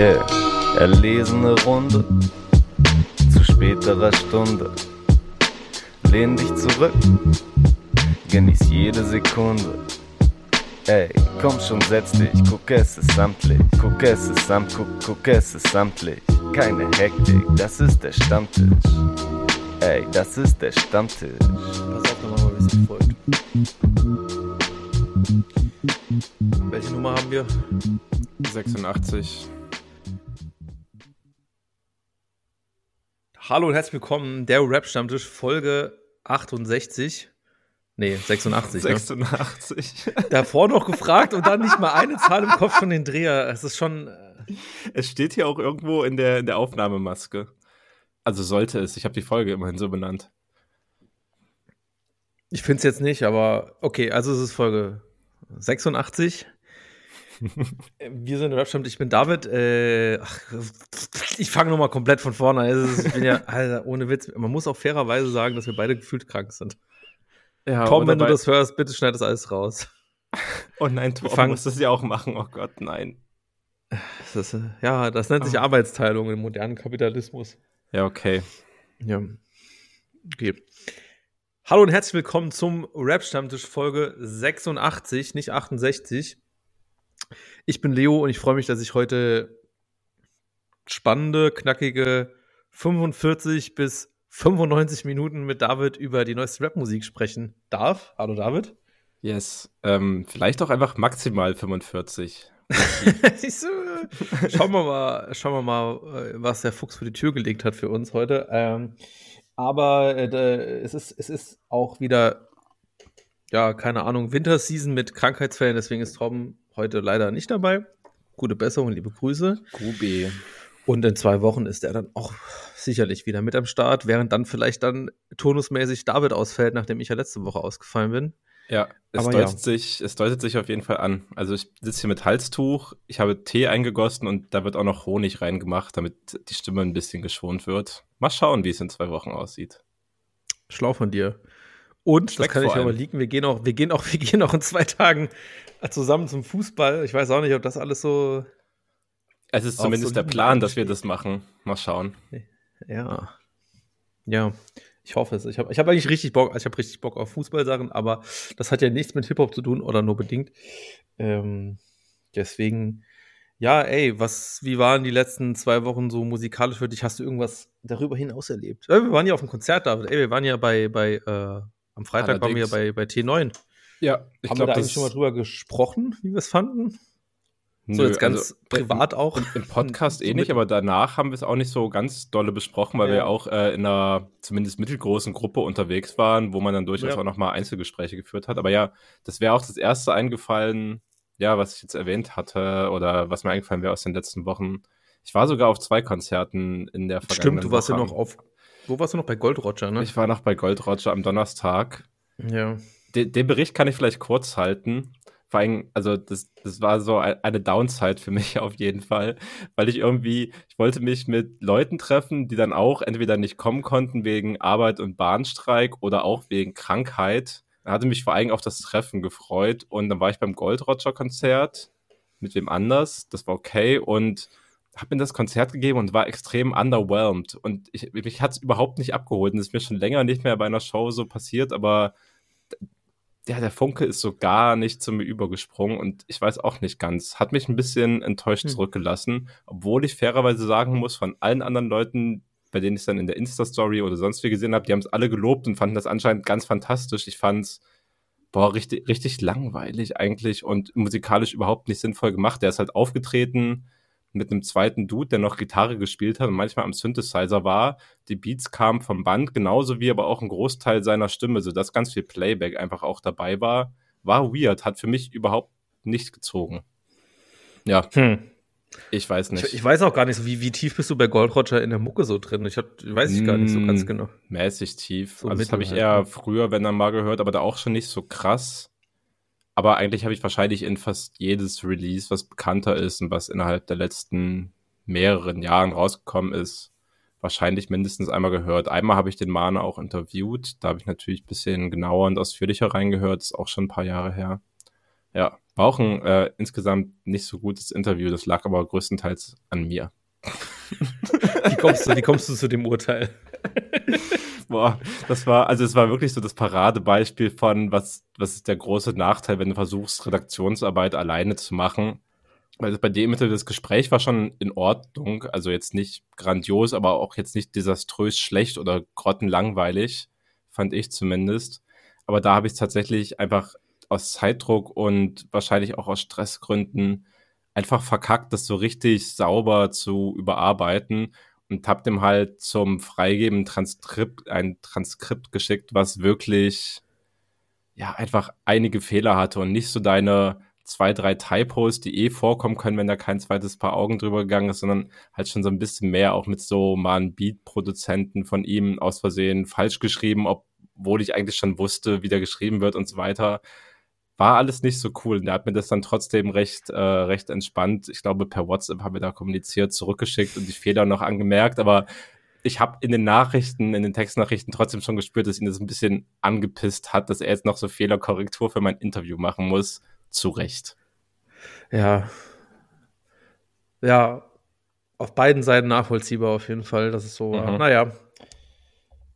Yeah, erlesene Runde zu späterer Stunde. Lehn dich zurück, genieß jede Sekunde. Ey, komm schon, setz dich, guck es ist samtlich, guck es ist samt, guck, guck es ist samtlich. Keine Hektik, das ist der Stammtisch. Ey, das ist der Stammtisch. Pass auf, nochmal mal ein bisschen folgt. Welche Nummer haben wir? 86. Hallo und herzlich willkommen, der Rap-Stammtisch, Folge 68. Nee, 86. 86. Ne? Davor noch gefragt und dann nicht mal eine Zahl im Kopf von den Dreher. Es ist schon. äh, Es steht hier auch irgendwo in der, in der Aufnahmemaske. Also sollte es. Ich habe die Folge immerhin so benannt. Ich finde es jetzt nicht, aber okay, also es ist Folge 86. Wir sind der Rap-Stammtisch, ich bin David. Äh, ach, ich fange nochmal komplett von vorne an. Ist- Ich bin ja, Alter, ohne Witz. Man muss auch fairerweise sagen, dass wir beide gefühlt krank sind. Ja, Tom, wenn du das hörst, bitte schneid das alles raus. Oh nein, Tom fangen- muss das ja auch machen. Oh Gott, nein. Das äh, ja, das nennt sich Ah. Arbeitsteilung im modernen Kapitalismus. Ja, okay. Ja. Okay. Hallo und herzlich willkommen zum Rap-Stammtisch Folge 86, nicht 68. Ich bin Leo und ich freue mich, dass ich heute spannende, knackige 45 bis 95 Minuten mit David über die neueste Rapmusik sprechen darf. Hallo David. Yes. Ähm, vielleicht auch einfach maximal 45. Ich so, äh, schauen wir mal, schauen wir mal, äh, was der Fuchs für die Tür gelegt hat für uns heute. Ähm, aber äh, es, ist, es ist auch wieder, ja, keine Ahnung, Winterseason mit Krankheitsfällen. Deswegen ist Tom heute leider nicht dabei. Gute Besserung, liebe Grüße. Gubi. Und in zwei Wochen ist er dann auch sicherlich wieder mit am Start, während dann vielleicht dann turnusmäßig David ausfällt, nachdem ich ja letzte Woche ausgefallen bin. Ja, es Aber deutet, ja. Sich, es deutet sich auf jeden Fall an. Also ich sitze hier mit Halstuch, ich habe Tee eingegossen und da wird auch noch Honig reingemacht, damit die Stimme ein bisschen geschont wird. Mal schauen, wie es in zwei Wochen aussieht. Schlau von dir. Und, Schmeckt das kann ich aber liegen, wir gehen auch, wir gehen auch, wir gehen auch in zwei Tagen zusammen zum Fußball. Ich weiß auch nicht, ob das alles so, Es ist zumindest der soliden Plan, dass wir das machen. Mal schauen. ja. Ja, ich hoffe es. Ich habe ich hab eigentlich richtig Bock, ich habe richtig Bock auf Fußballsachen, aber das hat ja nichts mit Hip-Hop zu tun oder nur bedingt. Ähm, deswegen, ja, ey, was, wie waren die letzten zwei Wochen so musikalisch für dich? Hast du irgendwas darüber hinaus erlebt? Ja, wir waren ja auf dem Konzert, David. Ey, wir waren ja bei, bei, äh, am Freitag waren wir ja bei, bei T9. Ja, ich Haben wir da eigentlich schon mal drüber gesprochen, wie wir es fanden? so Nö, jetzt ganz also, privat auch. Im, Im Podcast So eh aber danach haben wir es auch nicht so ganz dolle besprochen, weil Ja. wir auch äh, in einer zumindest mittelgroßen Gruppe unterwegs waren, wo man dann durchaus Ja. auch nochmal Einzelgespräche geführt hat. Aber ja, das wäre auch das erste eingefallen, ja, was ich jetzt erwähnt hatte oder was mir eingefallen wäre aus den letzten Wochen. Ich war sogar auf zwei Konzerten in der vergangenen Stimmt, du warst ja Woche. noch auf. Wo warst du noch bei Gold Roger, ne? Ich war noch bei Gold Roger am Donnerstag. ja. Den, den Bericht kann ich vielleicht kurz halten. Vor allem, also das, das war so ein- eine Downside für mich auf jeden Fall, weil ich irgendwie, ich wollte mich mit Leuten treffen, die dann auch entweder nicht kommen konnten wegen Arbeit und Bahnstreik oder auch wegen Krankheit. Da hatte mich vor allem auf das Treffen gefreut und dann war ich beim Gold Roger Konzert mit wem anders, das war okay und habe mir das Konzert gegeben und war extrem underwhelmed und ich, mich hat es überhaupt nicht abgeholt und das ist mir schon länger nicht mehr bei einer Show so passiert, aber ja, der Funke ist so gar nicht zu mir übergesprungen und ich weiß auch nicht ganz. Hat mich ein bisschen enttäuscht Hm. zurückgelassen, obwohl ich fairerweise sagen muss, von allen anderen Leuten, bei denen ich es dann in der Insta-Story oder sonst wie gesehen habe, die haben es alle gelobt und fanden das anscheinend ganz fantastisch. Ich fand es, boah, richtig, richtig langweilig eigentlich und musikalisch überhaupt nicht sinnvoll gemacht. Der ist halt aufgetreten mit einem zweiten Dude, der noch Gitarre gespielt hat und manchmal am Synthesizer war. Die Beats kamen vom Band, genauso wie aber auch ein Großteil seiner Stimme, sodass ganz viel Playback einfach auch dabei war. War weird, hat für mich überhaupt nicht gezogen. Ja, Hm. ich weiß nicht. Ich, ich weiß auch gar nicht wie, wie tief bist du bei Gold Roger in der Mucke so drin? Ich hab, weiß ich gar nicht so ganz Mm. genau. mäßig tief. So also das habe ich halt, eher ne? früher, wenn dann mal gehört, aber da auch schon nicht so krass. Aber eigentlich habe ich wahrscheinlich in fast jedes Release, was bekannter ist und was innerhalb der letzten mehreren Jahren rausgekommen ist, wahrscheinlich mindestens einmal gehört. Einmal habe ich den Mana auch interviewt. Da habe ich natürlich ein bisschen genauer und ausführlicher reingehört. Ist auch schon ein paar Jahre her. Ja, war auch ein äh, insgesamt nicht so gutes Interview. Das lag aber größtenteils an mir. wie, kommst du, wie kommst du zu dem Urteil? Boah, das war, also es war wirklich so das Paradebeispiel von, was, was ist der große Nachteil, wenn du versuchst, Redaktionsarbeit alleine zu machen. Weil bei dem Interview das Gespräch war schon in Ordnung, also jetzt nicht grandios, aber auch jetzt nicht desaströs schlecht oder grottenlangweilig, fand ich zumindest. Aber da habe ich tatsächlich einfach aus Zeitdruck und wahrscheinlich auch aus Stressgründen einfach verkackt, das so richtig sauber zu überarbeiten und habe dem halt zum Freigeben Transkript, ein Transkript geschickt, was wirklich ja einfach einige Fehler hatte und nicht so deine zwei, drei Typos, die eh vorkommen können, wenn da kein zweites Paar Augen drüber gegangen ist, sondern halt schon so ein bisschen mehr auch mit so mal einen Beat-Produzenten von ihm aus Versehen falsch geschrieben, obwohl ich eigentlich schon wusste, wie der geschrieben wird und so weiter war alles nicht so cool. Und er hat mir das dann trotzdem recht, äh, recht entspannt, ich glaube, per WhatsApp haben wir da kommuniziert, zurückgeschickt und die Fehler noch angemerkt. Aber ich habe in den Nachrichten, in den Textnachrichten trotzdem schon gespürt, dass ihn das ein bisschen angepisst hat, dass er jetzt noch so Fehlerkorrektur für mein Interview machen muss. Zu Recht. Ja. Ja, auf beiden Seiten nachvollziehbar auf jeden Fall, dass es so war. Mhm. Naja.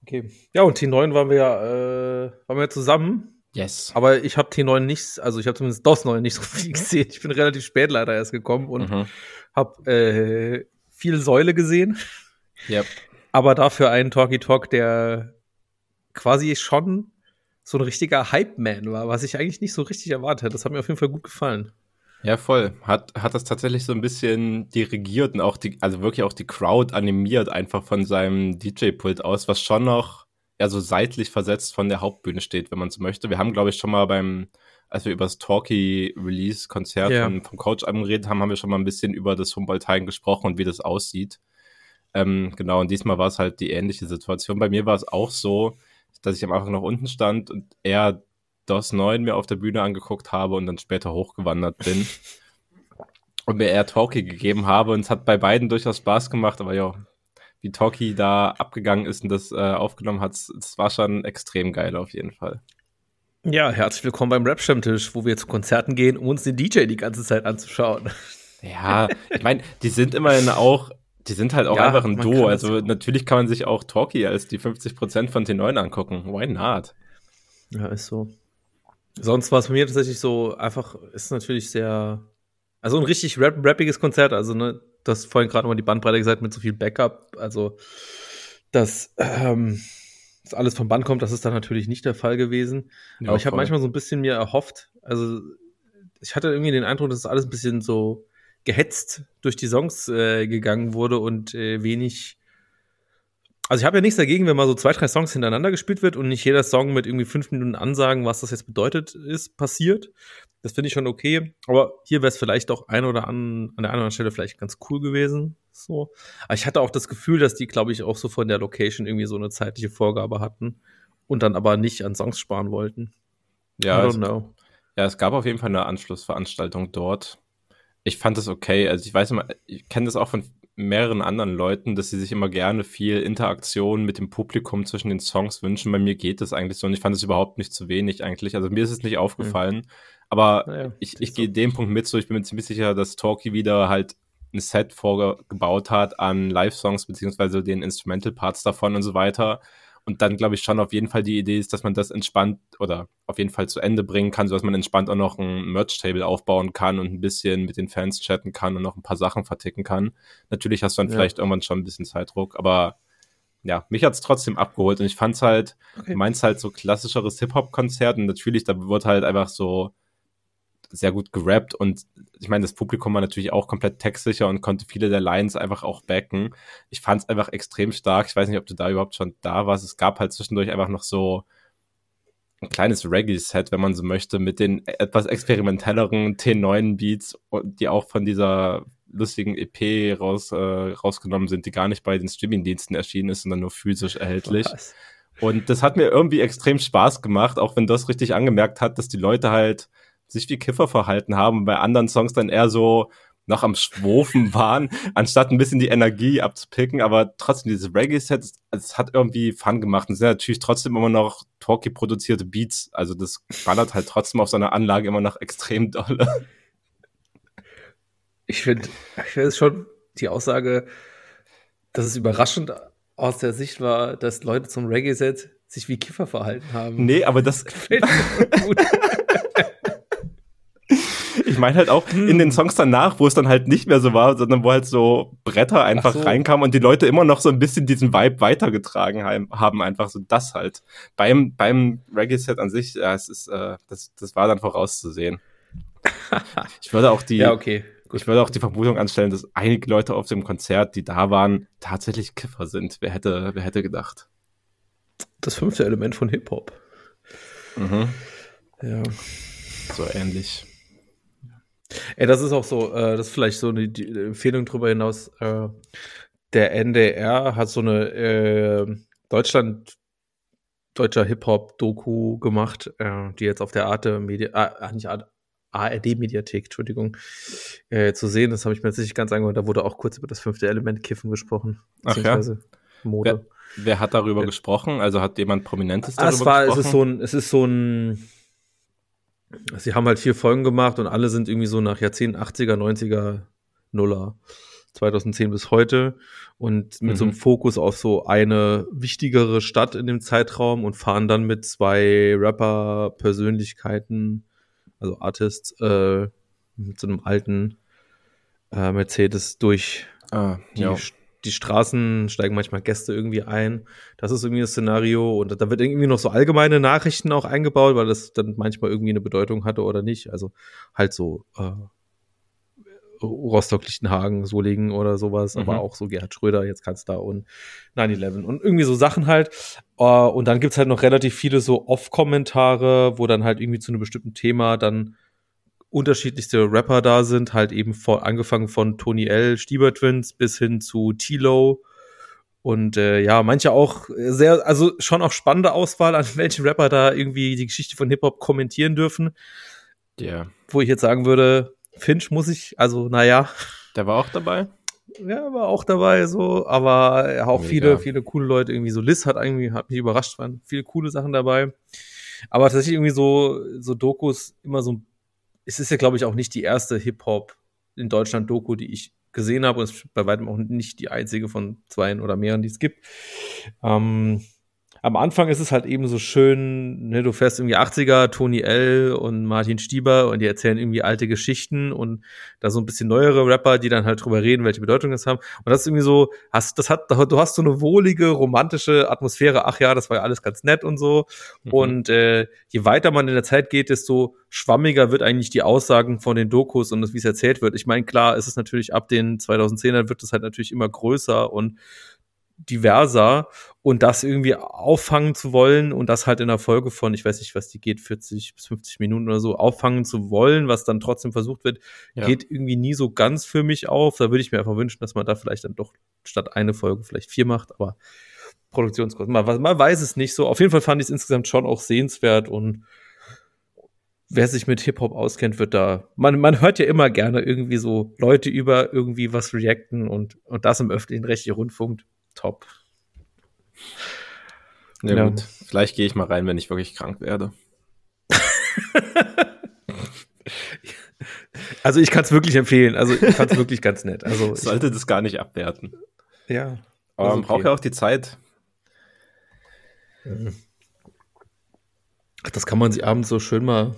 Okay. Ja, und T9 waren wir ja, äh, waren wir zusammen Yes. Aber ich habe T9 nicht, also ich habe zumindest DOS 9 nicht so viel gesehen. Ich bin relativ spät leider erst gekommen und mhm. habe äh, viel Säule gesehen. Yep. Aber dafür einen Talkie Talk, der quasi schon so ein richtiger Hype-Man war, was ich eigentlich nicht so richtig erwartet hätte. Das hat mir auf jeden Fall gut gefallen. Ja, voll. Hat, hat das tatsächlich so ein bisschen dirigiert und auch die, also wirklich auch die Crowd animiert einfach von seinem DJ-Pult aus, was schon noch eher so seitlich versetzt von der Hauptbühne steht, wenn man so möchte. Wir haben, glaube ich, schon mal beim, als wir über das Talkie-Release-Konzert ja. vom, vom Coach-Album geredet haben, haben wir schon mal ein bisschen über das Humboldt-Hagen gesprochen und wie das aussieht. Ähm, genau, und diesmal war es halt die ähnliche Situation. Bei mir war es auch so, dass ich am Anfang noch unten stand und eher DOS 9 mir auf der Bühne angeguckt habe und dann später hochgewandert bin. und mir eher Talkie gegeben habe. Und es hat bei beiden durchaus Spaß gemacht, aber ja, wie Talkie da abgegangen ist und das äh, aufgenommen hat, das war schon extrem geil auf jeden Fall. Ja, herzlich willkommen beim Rap-Stammtisch, wo wir zu Konzerten gehen, um uns den DJ die ganze Zeit anzuschauen. Ja, ich meine, die sind immerhin auch, die sind halt auch ja, einfach ein Duo. Also natürlich kann man sich auch Talkie als die 50% von T9 angucken. Why not? Ja, ist so. Sonst war es bei mir tatsächlich so, einfach, ist natürlich sehr, also ein richtig rap rappiges Konzert, also ne, Du hast vorhin gerade nochmal die Bandbreite gesagt mit so viel Backup. Also, dass, ähm, dass alles vom Band kommt, das ist dann natürlich nicht der Fall gewesen. Ja, Aber ich habe manchmal so ein bisschen mir erhofft, also ich hatte irgendwie den Eindruck, dass alles ein bisschen so gehetzt durch die Songs äh, gegangen wurde und äh, wenig also ich habe ja nichts dagegen, wenn mal so zwei, drei Songs hintereinander gespielt wird und nicht jeder Song mit irgendwie fünf Minuten Ansagen, was das jetzt bedeutet, ist, passiert. Das finde ich schon okay. Aber hier wäre es vielleicht auch ein oder an, an der anderen Stelle vielleicht ganz cool gewesen. So. Aber ich hatte auch das Gefühl, dass die, glaube ich, auch so von der Location irgendwie so eine zeitliche Vorgabe hatten und dann aber nicht an Songs sparen wollten. Ja, es, ja, es gab auf jeden Fall eine Anschlussveranstaltung dort. Ich fand das okay. Also ich weiß immer, ich kenne das auch von mehreren anderen Leuten, dass sie sich immer gerne viel Interaktion mit dem Publikum zwischen den Songs wünschen. Bei mir geht das eigentlich so und ich fand es überhaupt nicht zu wenig eigentlich. Also mir ist es nicht aufgefallen. Mhm. Aber naja, ich, ich gehe dem Punkt mit so, ich bin mir ziemlich sicher, dass Talkie wieder halt ein Set vorgebaut hat an Live-Songs beziehungsweise den Instrumental-Parts davon und so weiter. Und dann glaube ich schon auf jeden Fall die Idee ist, dass man das entspannt oder auf jeden Fall zu Ende bringen kann, sodass man entspannt auch noch ein Merch-Table aufbauen kann und ein bisschen mit den Fans chatten kann und noch ein paar Sachen verticken kann. Natürlich hast du dann ja. vielleicht irgendwann schon ein bisschen Zeitdruck, aber ja, mich hat's trotzdem abgeholt und ich fand's halt, okay. meins halt so klassischeres Hip-Hop-Konzert und natürlich, da wird halt einfach so sehr gut gerappt und ich meine, das Publikum war natürlich auch komplett textsicher und konnte viele der Lines einfach auch backen. Ich fand es einfach extrem stark. Ich weiß nicht, ob du da überhaupt schon da warst. Es gab halt zwischendurch einfach noch so ein kleines Reggae-Set, wenn man so möchte, mit den etwas experimentelleren T9-Beats, die auch von dieser lustigen EP raus, äh, rausgenommen sind, die gar nicht bei den Streaming-Diensten erschienen ist, sondern nur physisch erhältlich. Was? Und das hat mir irgendwie extrem Spaß gemacht, auch wenn das richtig angemerkt hat, dass die Leute halt sich wie Kiffer verhalten haben. Bei anderen Songs dann eher so noch am Schwofen waren, anstatt ein bisschen die Energie abzupicken. Aber trotzdem, dieses Reggae-Set, es hat irgendwie Fun gemacht. Und es sind natürlich trotzdem immer noch Talkie produzierte Beats. Also das ballert halt trotzdem auf seiner Anlage immer noch extrem dolle. Ich finde, ich finde es schon die Aussage, dass es überraschend aus der Sicht war, dass Leute zum Reggae-Set sich wie Kiffer verhalten haben. Nee, aber das gefällt mir gut. Ich meine halt auch in den hm. Songs danach, wo es dann halt nicht mehr so war, sondern wo halt so Bretter einfach so. reinkamen und die Leute immer noch so ein bisschen diesen Vibe weitergetragen haben, einfach so das halt. Beim, beim Reggae-Set an sich, ja, es ist, äh, das, das war dann vorauszusehen. ich würde auch die, ja, okay. Ich würde auch die Vermutung anstellen, dass einige Leute auf dem Konzert, die da waren, tatsächlich Kiffer sind. Wer hätte, wer hätte gedacht? Das fünfte Element von Hip-Hop. Mhm. Ja. So ähnlich. Ey, das ist auch so, äh, das ist vielleicht so eine die Empfehlung darüber hinaus. Äh, der NDR hat so eine äh, Deutschland deutscher Hip-Hop-Doku gemacht, äh, die jetzt auf der Arte Media, ah, nicht Arte, ARD-Mediathek, Entschuldigung, äh, zu sehen. Das habe ich mir jetzt nicht ganz angehört. Da wurde auch kurz über das fünfte Element Kiffen gesprochen. Ach ja? Mode. Wer, wer, hat darüber ja. gesprochen? Also hat jemand Prominentes darüber es war, gesprochen? Es ist so ein, es ist so ein Sie haben halt vier Folgen gemacht und alle sind irgendwie so nach Jahrzehnten 80er, 90er, Nuller. 2010 bis heute und mit mhm. so einem mhm. Fokus auf so eine wichtigere Stadt in dem Zeitraum und fahren dann mit zwei Rapper-Persönlichkeiten also Artists, äh, mit so einem alten äh, Mercedes durch ah, die, ja. Die Straßen, steigen manchmal Gäste irgendwie ein. Das ist irgendwie das Szenario. Und da wird irgendwie noch so allgemeine Nachrichten auch eingebaut, weil das dann manchmal irgendwie eine Bedeutung hatte oder nicht. Also halt so äh, Rostock-Lichtenhagen, Solingen oder sowas, mhm. aber auch so Gerhard Schröder, jetzt kannst da und 9-11 und irgendwie so Sachen halt. Uh, und dann gibt's halt noch relativ viele so Off-Kommentare, wo dann halt irgendwie zu einem bestimmten Thema dann unterschiedlichste Rapper da sind, halt eben von, angefangen von Tony L, Stieber Twins bis hin zu Tilo. Und äh, ja, manche auch sehr, also schon auch spannende Auswahl, an welchen Rapper da irgendwie die Geschichte von Hip-Hop kommentieren dürfen. Ja. Yeah. Wo ich jetzt sagen würde, Finch muss ich, also naja. Der war auch dabei? Ja, war auch dabei, so, aber auch Mega. viele, viele coole Leute, irgendwie so Liz hat irgendwie, hat mich überrascht, waren viele coole Sachen dabei. Aber tatsächlich irgendwie so, so Dokus immer so, es ist ja, glaube ich, auch nicht die erste Hip-Hop in Deutschland Doku, die ich gesehen habe und es ist bei weitem auch nicht die einzige von zwei oder mehreren, die es gibt. Ähm, am Anfang ist es halt eben so schön, ne, du fährst irgendwie 80er, Tony L. und Martin Stieber und die erzählen irgendwie alte Geschichten und da so ein bisschen neuere Rapper, die dann halt drüber reden, welche Bedeutung das haben. Und das ist irgendwie so, hast, das hat, du hast so eine wohlige, romantische Atmosphäre. Ach ja, das war ja alles ganz nett und so. Mhm. Und äh, je weiter man in der Zeit geht, desto schwammiger wird eigentlich die Aussagen von den Dokus und das, wie es erzählt wird. Ich meine, klar, ist es natürlich ab den 2010ern wird es halt natürlich immer größer und diverser und das irgendwie auffangen zu wollen und das halt in der Folge von, ich weiß nicht, was die geht, 40 bis 50 Minuten oder so, auffangen zu wollen, was dann trotzdem versucht wird, ja. geht irgendwie nie so ganz für mich auf. Da würde ich mir einfach wünschen, dass man da vielleicht dann doch statt eine Folge vielleicht vier macht, aber Produktionskosten, man, man weiß es nicht so. Auf jeden Fall fand ich es insgesamt schon auch sehenswert und wer sich mit Hip-Hop auskennt, wird da, man, man hört ja immer gerne irgendwie so Leute über irgendwie was reacten und, und das im öffentlichen rechtlichen Rundfunk top. Ja, ja. gut. Vielleicht gehe ich mal rein, wenn ich wirklich krank werde. also ich kann es wirklich empfehlen. Also ich fand es wirklich ganz nett. Also ich sollte das gar nicht abwerten. Ja. Aber man okay. braucht ja auch die Zeit. Das kann man sich abends so schön mal.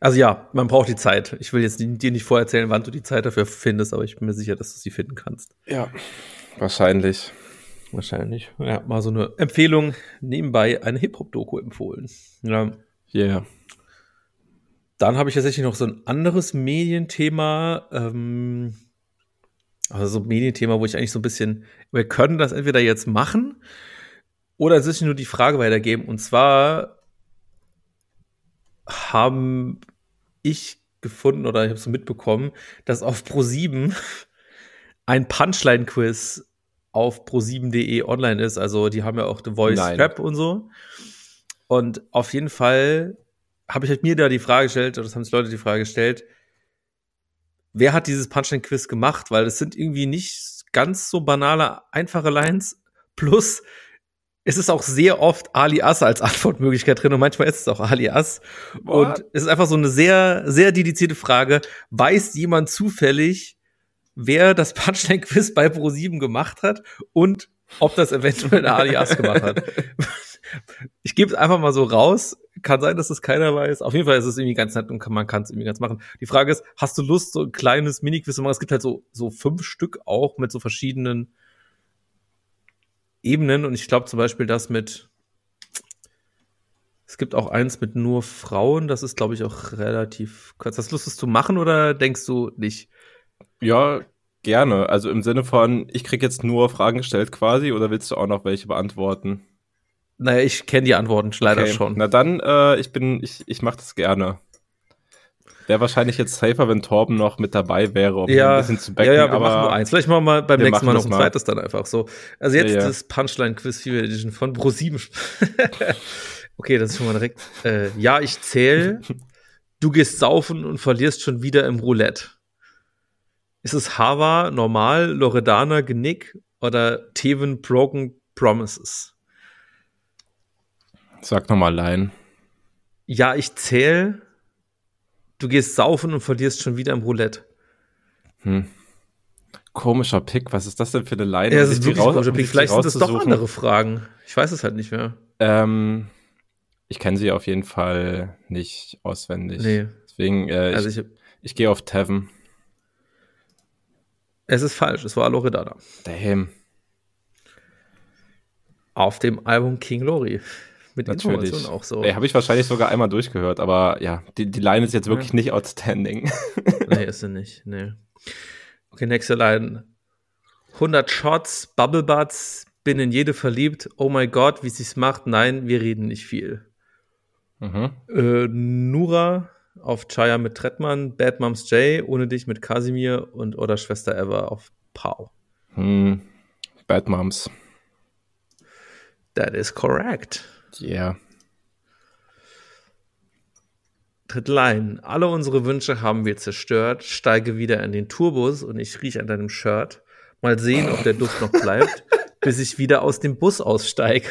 Also ja, man braucht die Zeit. Ich will jetzt dir nicht vorerzählen, wann du die Zeit dafür findest, aber ich bin mir sicher, dass du sie finden kannst. Ja. Wahrscheinlich. Wahrscheinlich. Ja, mal so eine Empfehlung nebenbei eine Hip-Hop-Doku empfohlen. Ja. Yeah. Dann habe ich tatsächlich noch so ein anderes Medienthema. Ähm, also so ein Medienthema, wo ich eigentlich so ein bisschen, wir können das entweder jetzt machen oder es ist nur die Frage weitergeben. Und zwar haben ich gefunden oder ich habe so mitbekommen, dass auf Pro7 ein Punchline-Quiz auf pro7.de online ist. Also die haben ja auch The Voice Nein. Rap und so. Und auf jeden Fall habe ich halt mir da die Frage gestellt, oder das haben sich Leute die Frage gestellt, wer hat dieses Punchline-Quiz gemacht, weil es sind irgendwie nicht ganz so banale, einfache Lines. Plus, es ist auch sehr oft alias als Antwortmöglichkeit drin und manchmal ist es auch alias. Und es ist einfach so eine sehr, sehr dedizierte Frage. Weiß jemand zufällig, wer das Punchline-Quiz bei Pro7 gemacht hat und ob das eventuell der alias gemacht hat? ich gebe es einfach mal so raus. Kann sein, dass es keiner weiß. Auf jeden Fall ist es irgendwie ganz nett und kann, man kann es irgendwie ganz machen. Die Frage ist, hast du Lust, so ein kleines Mini-Quiz zu machen? Es gibt halt so, so fünf Stück auch mit so verschiedenen Ebenen. Und ich glaube zum Beispiel das mit, es gibt auch eins mit nur Frauen. Das ist, glaube ich, auch relativ kurz. Hast du Lust, das zu machen oder denkst du nicht? Ja, gerne. Also im Sinne von, ich krieg jetzt nur Fragen gestellt quasi oder willst du auch noch welche beantworten? Naja, ich kenne die Antworten leider okay. schon. Na dann, äh, ich bin, ich, ich mache das gerne. Wäre wahrscheinlich jetzt safer, wenn Torben noch mit dabei wäre, um ja, ein bisschen zu backen. Ja, ja, wir aber machen nur eins. Vielleicht machen wir mal beim nächsten Mal noch ein mal. zweites dann einfach so. Also jetzt ja, ja. das Punchline-Quiz Fever Edition von Pro7. okay, das ist schon mal direkt. Äh, ja, ich zähle. Du gehst saufen und verlierst schon wieder im Roulette. Ist es Hava, Normal, Loredana, Genick oder Teven Broken Promises? Sag nochmal Line. Ja, ich zähle. Du gehst saufen und verlierst schon wieder im Roulette. Hm. Komischer Pick. Was ist das denn für eine Line? Ja, das ist wirklich komischer Pick. Vielleicht sind das doch andere Fragen. Ich weiß es halt nicht mehr. Ähm, ich kenne sie auf jeden Fall nicht auswendig. Nee. Deswegen, äh, also ich, ich, ich gehe auf Tavern. Es ist falsch. Es war Loredana. Damn. Auf dem Album King Lori mit Natürlich. Informationen auch so. Ey, habe ich wahrscheinlich sogar einmal durchgehört, aber ja, die, die Line ist jetzt wirklich ja. nicht outstanding. nee, ist sie nicht. Nee. Okay, nächste Line. 100 Shots, Bubble Butts, bin in jede verliebt. Oh mein Gott, wie sie's macht. Nein, wir reden nicht viel. Mhm. Äh, Nura auf Chaya mit Trettmann, Bad Moms J, ohne dich mit Casimir und oder Schwester Ever auf Pau. Hm. Bad Moms. That is correct. Yeah. Drittlein. Alle unsere Wünsche haben wir zerstört. Steige wieder in den Turbus und ich rieche an deinem Shirt. Mal sehen, ob der Duft noch bleibt, bis ich wieder aus dem Bus aussteige.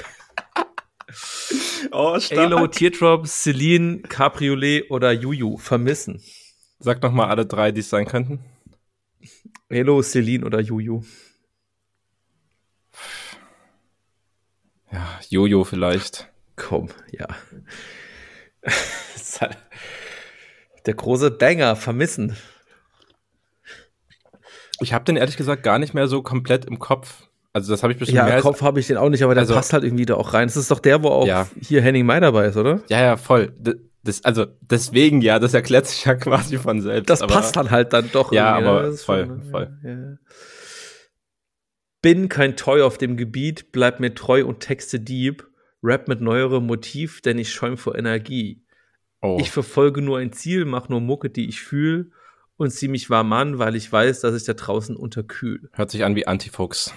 Oh, Halo, Teardrop, Celine, Cabriolet oder Juju vermissen. Sag noch mal alle drei, die es sein könnten. Halo, Celine oder Juju. Ja, Jojo vielleicht. Komm, ja. Der große Banger, vermissen. Ich habe den ehrlich gesagt gar nicht mehr so komplett im Kopf. Also das habe ich bestimmt ja, mehr im Kopf habe ich den auch nicht, aber der also, passt halt irgendwie da auch rein. Das ist doch der, wo auch ja. hier Henning May dabei ist, oder? Ja, ja, voll. Das, also deswegen ja, das erklärt sich ja quasi von selbst. Das aber, passt dann halt dann doch. Ja, aber ne? voll, schon, voll. Ja, Bin kein Toy auf dem Gebiet, bleib mir treu und texte Dieb. Rap mit neuerem Motiv, denn ich schäum vor Energie. Oh. Ich verfolge nur ein Ziel, mach nur Mucke, die ich fühle und zieh mich warm an, weil ich weiß, dass ich da draußen unterkühl. Hört sich an wie Antifuchs.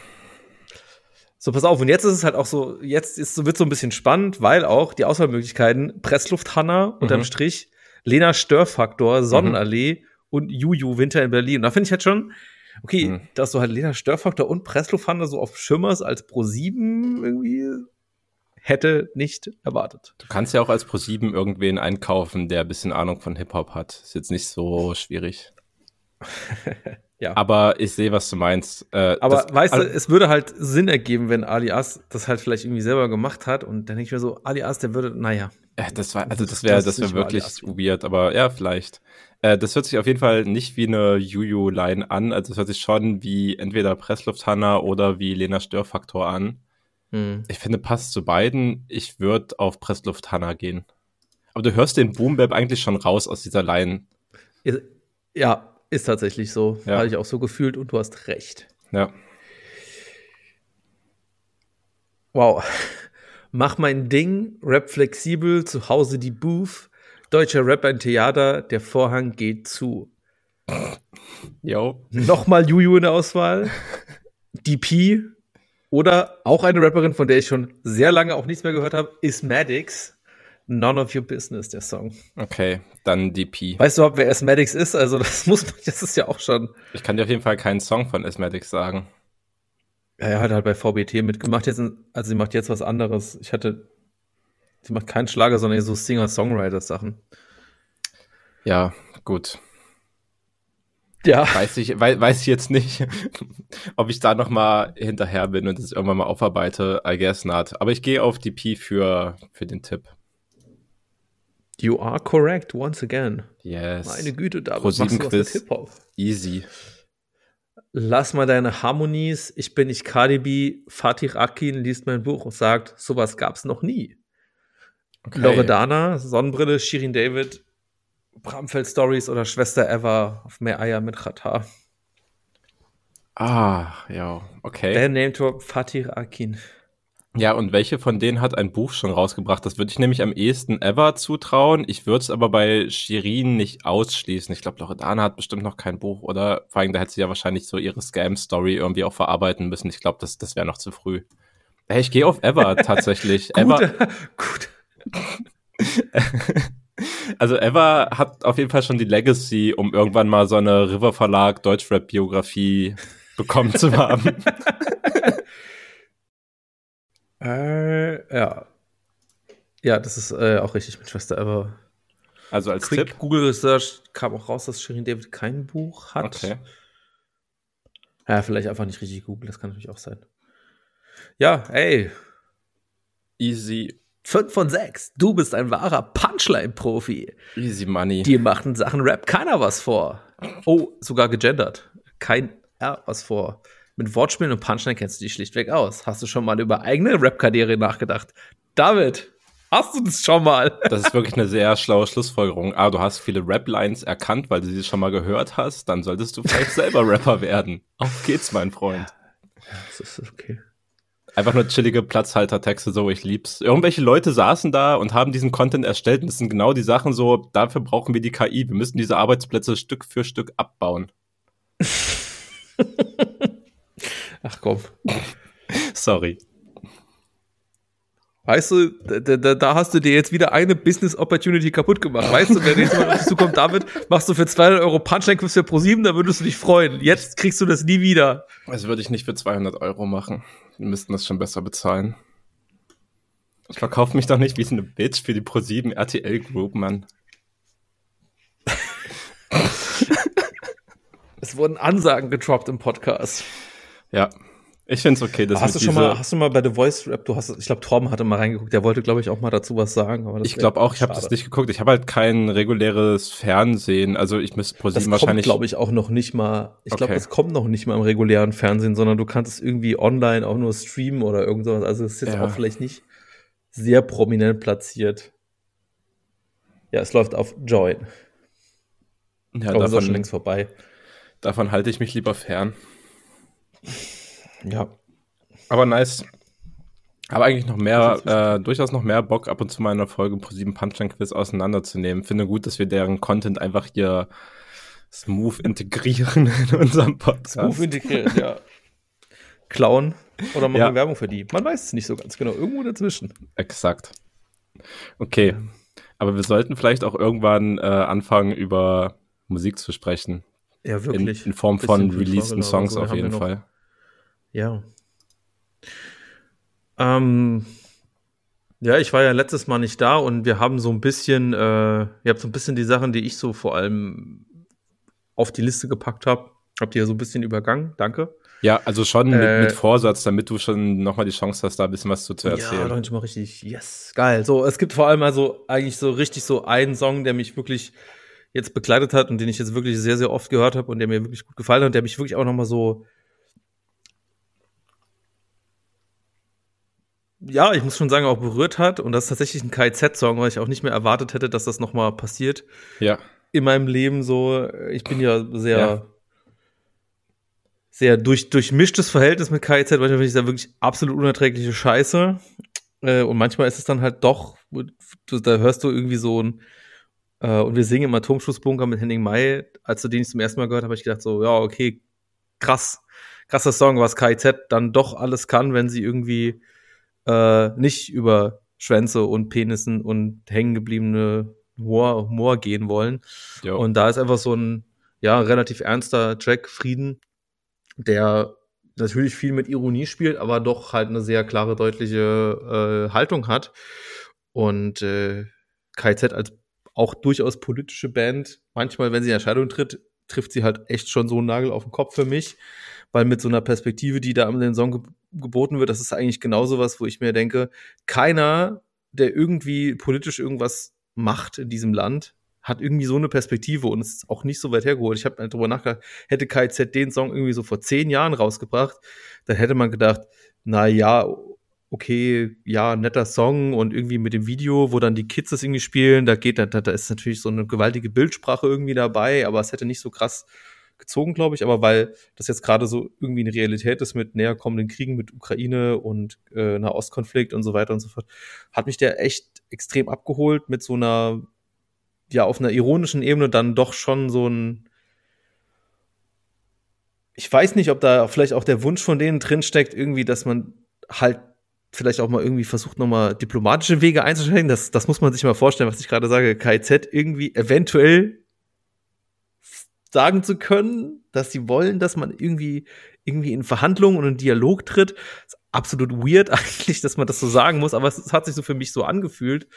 So, pass auf, und jetzt ist es halt auch so, jetzt ist, wird so ein bisschen spannend, weil auch die Auswahlmöglichkeiten Pressluft Hanna mhm. unterm Strich, Lena Störfaktor, Sonnenallee mhm. und Juju Winter in Berlin. Und da finde ich halt schon, okay, mhm. dass du halt Lena Störfaktor und Pressluft Hanna so auf Schimmers als Pro 7 irgendwie hätte nicht erwartet. Du kannst ja auch als Pro7 irgendwen einkaufen, der ein bisschen Ahnung von Hip-Hop hat. Ist jetzt nicht so schwierig. ja. Aber ich sehe, was du meinst. Äh, Aber das, weißt du, es würde halt Sinn ergeben, wenn Alias das halt vielleicht irgendwie selber gemacht hat. Und dann denke ich mir so, Alias, der würde, naja. Ja, das war, also das wäre, das wäre wirklich weird, aber ja, vielleicht. Äh, das hört sich auf jeden Fall nicht wie eine Juju-Line an. Also es hört sich schon wie entweder Presslufthanna oder wie Lena Störfaktor an. Hm. Ich finde, passt zu beiden. Ich würde auf Pressluft Hanna gehen. Aber du hörst den Boombap eigentlich schon raus aus dieser Line. Ja, ist tatsächlich so. Ja. Habe ich auch so gefühlt und du hast recht. Ja. Wow. Mach mein Ding, Rap flexibel, zu Hause die Booth. Deutscher Rap ein Theater, der Vorhang geht zu. Jo. Nochmal Juju in der Auswahl. DP, oder auch eine Rapperin, von der ich schon sehr lange auch nichts mehr gehört habe, ist Maddox None of Your Business, der Song. Okay, dann DP. Weißt du überhaupt, wer Asthmatics ist? Also, das muss man, das ist ja auch schon. Ich kann dir auf jeden Fall keinen Song von Asthmatics sagen. Ja, er hat halt bei VBT mitgemacht. Jetzt, also, sie macht jetzt was anderes. Ich hatte, sie macht keinen Schlager, sondern so Singer-Songwriter-Sachen. Ja, gut. Ja. Weiß ich, weiß, weiß ich jetzt nicht, ob ich da noch mal hinterher bin und das irgendwann mal aufarbeite. I guess not. Aber ich gehe auf DP für, für den Tipp. You are correct, once again. Yes. Meine Güte, da Pro sieben Quiz. Hip-Hop. Easy. Lass mal deine Harmonies. Ich bin nicht Cardi B. Fatih Akin liest mein Buch und sagt, sowas gab's noch nie. Okay. Loredana, Sonnenbrille, Shirin David, Bramfeld Stories oder Schwester Eva auf mehr Eier mit Katar. Ah, ja, okay. Der Name-Drop Fatih Akin. Ja, und welche von denen hat ein Buch schon rausgebracht? Das würde ich nämlich am ehesten ever zutrauen. Ich würde es aber bei Shirin nicht ausschließen. Ich glaube, Loredana hat bestimmt noch kein Buch, oder? Vor allem, da hätte sie ja wahrscheinlich so ihre Scam-Story irgendwie auch verarbeiten müssen. Ich glaube, das, das wäre noch zu früh. Hey, ich gehe auf Ever tatsächlich. Ever, gut. also Ever hat auf jeden Fall schon die Legacy, um irgendwann mal so eine River Verlag Deutschrap-Biografie bekommen zu haben. Äh, ja. Ja, das ist äh, auch richtig mit Schwester Ever. Also als Quick Tipp. Google Research kam auch raus, dass Shirin David kein Buch hat. Okay. Ja, vielleicht einfach nicht richtig Google, das kann natürlich auch sein. Ja, ey, Easy, 5 von 6. Du bist ein wahrer Punchline-Profi. easy money. Dir macht in Sachen Rap keiner was vor. Oh, sogar gegendert. Kein R was vor. Mit Wortspielen und Punchline kennst du dich schlichtweg aus. Hast du schon mal über eigene Rap-Karriere nachgedacht? David, hast du das schon mal? Das ist wirklich eine sehr schlaue Schlussfolgerung. Ah, du hast viele Rap-Lines erkannt, weil du sie schon mal gehört hast. Dann solltest du vielleicht selber Rapper werden. Auf geht's, mein Freund. Das ist okay. Einfach nur chillige Platzhaltertexte, so ich lieb's. Irgendwelche Leute saßen da und haben diesen Content erstellt und das sind genau die Sachen so, dafür brauchen wir die KI. Wir müssen diese Arbeitsplätze Stück für Stück abbauen. Ach komm. Sorry. Weißt du, da, da, da hast du dir jetzt wieder eine Business Opportunity kaputt gemacht. Weißt du, wenn jetzt mal auf dich zukommt, David, machst du für 200 Euro Punchline-Quiz für Pro7, da würdest du dich freuen. Jetzt kriegst du das nie wieder. Das würde ich nicht für 200 Euro machen. Wir müssten das schon besser bezahlen. Ich verkaufe mich doch nicht wie so eine Bitch für die Pro7 RTL Group, Mann. Es wurden Ansagen getroppt im Podcast. Ja. Ich finde es okay, dass Hast du schon mal, hast du mal bei The Voice Rap, du hast, ich glaube, Torben hatte mal reingeguckt, der wollte, glaube ich, auch mal dazu was sagen. Aber das Ich glaube auch, ich habe das nicht geguckt. Ich habe halt kein reguläres Fernsehen. Also ich müsste Das ProSieben kommt, wahrscheinlich. glaube ich, auch noch nicht mal. Ich glaube, Okay. das kommt noch nicht mal im regulären Fernsehen, sondern du kannst es irgendwie online auch nur streamen oder irgend sowas. Also es ist jetzt Ja. auch vielleicht nicht sehr prominent platziert. Ja, es läuft auf Join. ja, Aber ist auch schon davon, längst vorbei. davon halte ich mich lieber fern. Ja. Aber nice. Aber eigentlich noch mehr, äh, durchaus noch mehr Bock, ab und zu mal in einer Folge ProSieben Punchline Quiz auseinanderzunehmen. Finde gut, dass wir deren Content einfach hier smooth integrieren in unserem Podcast. Smooth integriert, ja. Klauen oder machen Ja. Werbung für die. Man weiß es nicht so ganz genau. Irgendwo dazwischen. Exakt. Okay. Aber wir sollten vielleicht auch irgendwann äh, anfangen, über Musik zu sprechen. Ja, In, wirklich. in Form von releaseden Songs so auf jeden noch. Fall. Ja. Ähm, ja, ich war ja letztes Mal nicht da und wir haben so ein bisschen, äh, ihr habt so ein bisschen die Sachen, die ich so vor allem auf die Liste gepackt habe, habt ihr so ein bisschen übergangen. Danke. Ja, also schon Äh, mit, mit Vorsatz, damit du schon nochmal die Chance hast, da ein bisschen was zu, zu Ja, erzählen. doch schon mal richtig. Yes, geil. So, es gibt vor allem also eigentlich so richtig so einen Song, der mich wirklich jetzt begleitet hat und den ich jetzt wirklich sehr, sehr oft gehört habe und der mir wirklich gut gefallen hat und der mich wirklich auch noch mal so ja, ich muss schon sagen, auch berührt hat. Und das ist tatsächlich ein KIZ-Song, weil ich auch nicht mehr erwartet hätte, dass das noch mal passiert ja. in meinem Leben so. Ich bin ja sehr, Ja. sehr durch, durchmischtes Verhältnis mit KIZ. Manchmal finde ich da wirklich absolut unerträgliche Scheiße. Äh, und manchmal ist es dann halt doch, da hörst du irgendwie so ein, äh, und wir singen im Atomschutzbunker mit Henning May. Als du den zum ersten Mal gehört habe, habe ich gedacht so, ja, okay, krass, krasser Song, was KIZ dann doch alles kann, wenn sie irgendwie äh, nicht über Schwänze und Penissen und hängengebliebene Humor, Humor gehen wollen. Jo. Und da ist einfach so ein, ja, relativ ernster Track, Frieden, der natürlich viel mit Ironie spielt, aber doch halt eine sehr klare, deutliche äh, Haltung hat. Und äh, KZ als auch durchaus politische Band, manchmal, wenn sie in Erscheinung tritt, trifft sie halt echt schon so einen Nagel auf den Kopf für mich, weil mit so einer Perspektive, die da in den Song ge geboten wird, das ist eigentlich genau so was, wo ich mir denke, keiner, der irgendwie politisch irgendwas macht in diesem Land, hat irgendwie so eine Perspektive und ist auch nicht so weit hergeholt. Ich habe halt drüber nachgedacht, hätte KZ den Song irgendwie so vor zehn Jahren rausgebracht, dann hätte man gedacht, na ja, okay, ja, netter Song und irgendwie mit dem Video, wo dann die Kids das irgendwie spielen, da geht, da, da ist natürlich so eine gewaltige Bildsprache irgendwie dabei, aber es hätte nicht so krass gezogen, glaube ich, aber weil das jetzt gerade so irgendwie eine Realität ist mit näher kommenden Kriegen mit Ukraine und äh, einer Ostkonflikt und so weiter und so fort, hat mich der echt extrem abgeholt mit so einer ja auf einer ironischen Ebene dann doch schon so ein ich weiß nicht, ob da vielleicht auch der Wunsch von denen drinsteckt, irgendwie, dass man halt vielleicht auch mal irgendwie versucht, nochmal diplomatische Wege einzuschlagen. Das, das muss man sich mal vorstellen, was ich gerade sage. KZ irgendwie eventuell sagen zu können, dass sie wollen, dass man irgendwie, irgendwie in Verhandlungen und in Dialog tritt. ist absolut weird eigentlich, dass man das so sagen muss, aber es, es hat sich so für mich so angefühlt.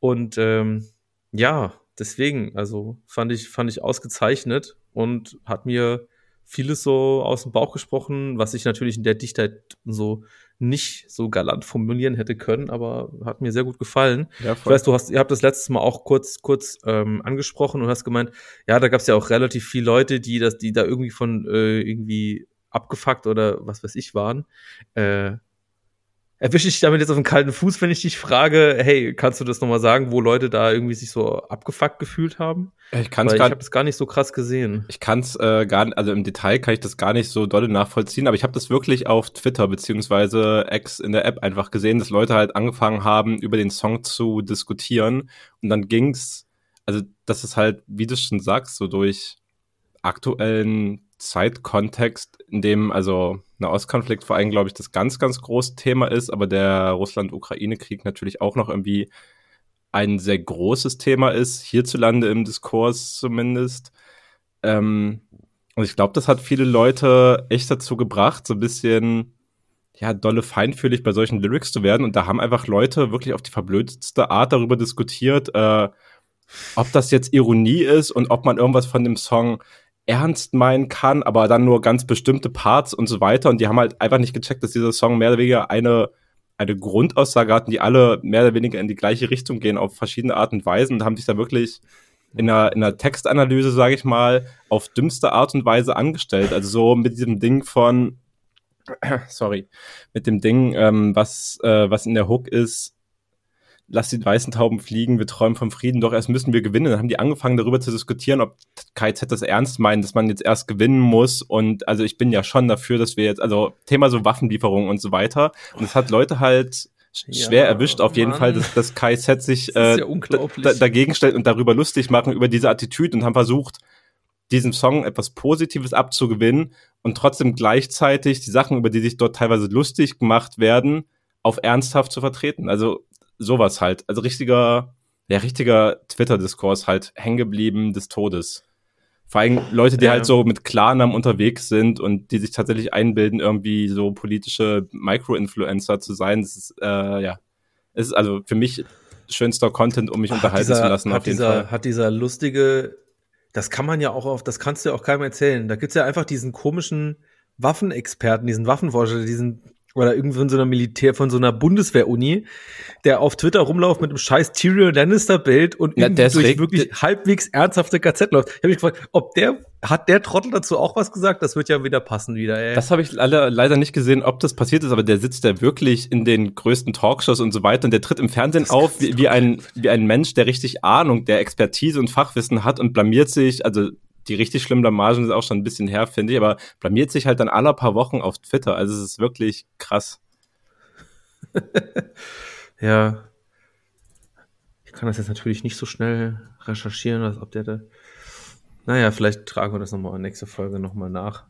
Und ähm, ja, deswegen, also fand ich, fand ich ausgezeichnet und hat mir vieles so aus dem Bauch gesprochen, was ich natürlich in der Dichtheit so nicht so galant formulieren hätte können, aber hat mir sehr gut gefallen. Ja, ich weiß, du hast, ihr habt das letztes Mal auch kurz, kurz ähm, angesprochen und hast gemeint, ja, da gab es ja auch relativ viele Leute, die das, die da irgendwie von äh, irgendwie abgefuckt oder was weiß ich waren. Äh, erwische ich damit jetzt auf den kalten Fuß, wenn ich dich frage, hey, kannst du das nochmal sagen, wo Leute da irgendwie sich so abgefuckt gefühlt haben? Ich kann es gar, ich habe es gar nicht so krass gesehen. Ich kann es äh, gar, also im Detail kann ich das gar nicht so dolle nachvollziehen, aber ich habe das wirklich auf Twitter beziehungsweise X in der App einfach gesehen, dass Leute halt angefangen haben, über den Song zu diskutieren und dann ging's, also das ist halt, wie du schon sagst, so durch aktuellen Zeitkontext, in dem also ein Ostkonflikt vor allem, glaube ich, das ganz, ganz große Thema ist, aber der Russland-Ukraine-Krieg natürlich auch noch irgendwie ein sehr großes Thema ist, hierzulande im Diskurs zumindest. Ähm, und ich glaube, das hat viele Leute echt dazu gebracht, so ein bisschen, ja, dolle feinfühlig bei solchen Lyrics zu werden. Und da haben einfach Leute wirklich auf die verblödetste Art darüber diskutiert, äh, ob das jetzt Ironie ist und ob man irgendwas von dem Song ernst meinen kann, aber dann nur ganz bestimmte Parts und so weiter. Und die haben halt einfach nicht gecheckt, dass dieser Song mehr oder weniger eine, eine Grundaussage hatten, die alle mehr oder weniger in die gleiche Richtung gehen, auf verschiedene Art und Weisen und haben sich da wirklich in einer, in einer Textanalyse, sage ich mal, auf dümmste Art und Weise angestellt. Also so mit diesem Ding von, sorry, mit dem Ding, ähm, was, äh, was in der Hook ist, lass die weißen Tauben fliegen, wir träumen vom Frieden, doch erst müssen wir gewinnen. Dann haben die angefangen darüber zu diskutieren, ob KZ das ernst meint, dass man jetzt erst gewinnen muss. Und also ich bin ja schon dafür, dass wir jetzt, also Thema so Waffenlieferungen und so weiter. Und es hat Leute halt schwer ja, erwischt auf jeden Mann. Fall, dass das KZ sich äh, ja dagegen stellt und darüber lustig machen, über diese Attitüde und haben versucht, diesem Song etwas Positives abzugewinnen und trotzdem gleichzeitig die Sachen, über die sich dort teilweise lustig gemacht werden, auf ernsthaft zu vertreten. Also sowas halt. Also richtiger, ja, richtiger Twitter-Diskurs halt hängen geblieben des Todes. Vor allem Leute, die ja. halt so mit Klarnamen unterwegs sind und die sich tatsächlich einbilden, irgendwie so politische Micro-Influencer zu sein. Das ist, äh, ja, es ist also für mich schönster Content, um mich Ach, unterhalten dieser, zu lassen. Hat, dieser, hat dieser lustige, das kann man ja auch auf, das kannst du ja auch keinem erzählen. Da gibt's ja einfach diesen komischen Waffenexperten, diesen Waffenforscher, diesen oder irgendwie von so einer Militär, von so einer Bundeswehr-Uni, der auf Twitter rumläuft mit einem scheiß Tyrion Lannister-Bild und ja, durch wirklich halbwegs ernsthafte KZ läuft. Ich habe mich gefragt, ob der, hat der Trottel dazu auch was gesagt? Das wird ja wieder passen wieder, ey. Das habe ich alle, leider nicht gesehen, ob das passiert ist, aber der sitzt da wirklich in den größten Talkshows und so weiter und der tritt im Fernsehen auf wie, wie ein, wie ein Mensch, der richtig Ahnung, der Expertise und Fachwissen hat und blamiert sich, also die richtig schlimmen Blamagen ist auch schon ein bisschen her, finde ich, aber blamiert sich halt dann alle paar Wochen auf Twitter. Also es ist wirklich krass. ja. Ich kann das jetzt natürlich nicht so schnell recherchieren, als ob der da. Naja, vielleicht tragen wir das nochmal in nächste Folge nochmal nach.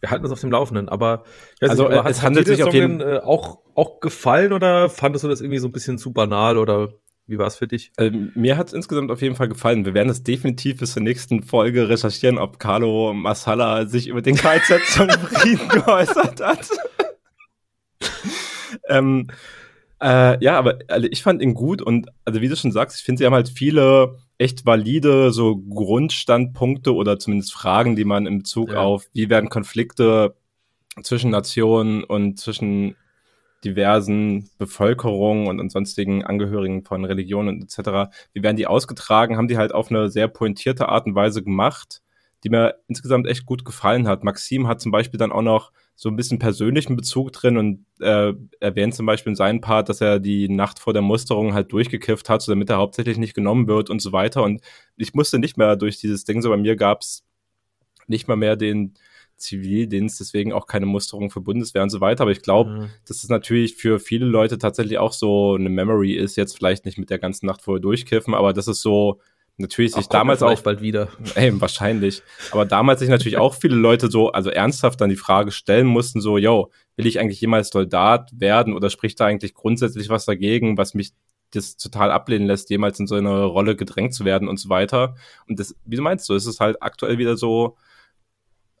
wir halten uns auf dem Laufenden. Aber also nicht, aber es handelt sich auf jeden Fall äh, auch, auch gefallen oder fandest du das irgendwie so ein bisschen zu banal oder wie war es für dich? Ähm, mir hat es insgesamt auf jeden Fall gefallen. Wir werden es definitiv bis zur nächsten Folge recherchieren, ob Carlo Masala sich über den KZ-Song Frieden geäußert hat. ähm, äh, ja, aber also ich fand ihn gut und also wie du schon sagst, ich finde, sie haben halt viele echt valide so Grundstandpunkte oder zumindest Fragen, die man in Bezug ja. auf, wie werden Konflikte zwischen Nationen und zwischen diversen Bevölkerungen und sonstigen Angehörigen von Religionen etc., wie werden die ausgetragen, haben die halt auf eine sehr pointierte Art und Weise gemacht, die mir insgesamt echt gut gefallen hat. Maxim hat zum Beispiel dann auch noch so ein bisschen persönlichen Bezug drin und äh, erwähnt zum Beispiel in seinem Part, dass er die Nacht vor der Musterung halt durchgekifft hat, so damit er hauptsächlich nicht genommen wird und so weiter. Und ich musste nicht mehr durch dieses Ding, so bei mir gab's nicht mal mehr den Zivildienst, deswegen auch keine Musterung für Bundeswehr und so weiter. Aber ich glaube, mhm. dass es natürlich für viele Leute tatsächlich auch so eine Memory ist, jetzt vielleicht nicht mit der ganzen Nacht vorher durchkiffen, aber das ist so, natürlich sich damals auch bald wieder. Ey, wahrscheinlich. Aber damals sich natürlich auch viele Leute so, also ernsthaft dann die Frage stellen mussten, so, yo, will ich eigentlich jemals Soldat werden oder spricht da eigentlich grundsätzlich was dagegen, was mich das total ablehnen lässt, jemals in so eine Rolle gedrängt zu werden und so weiter. Und das, wie du meinst du, ist es halt aktuell wieder so,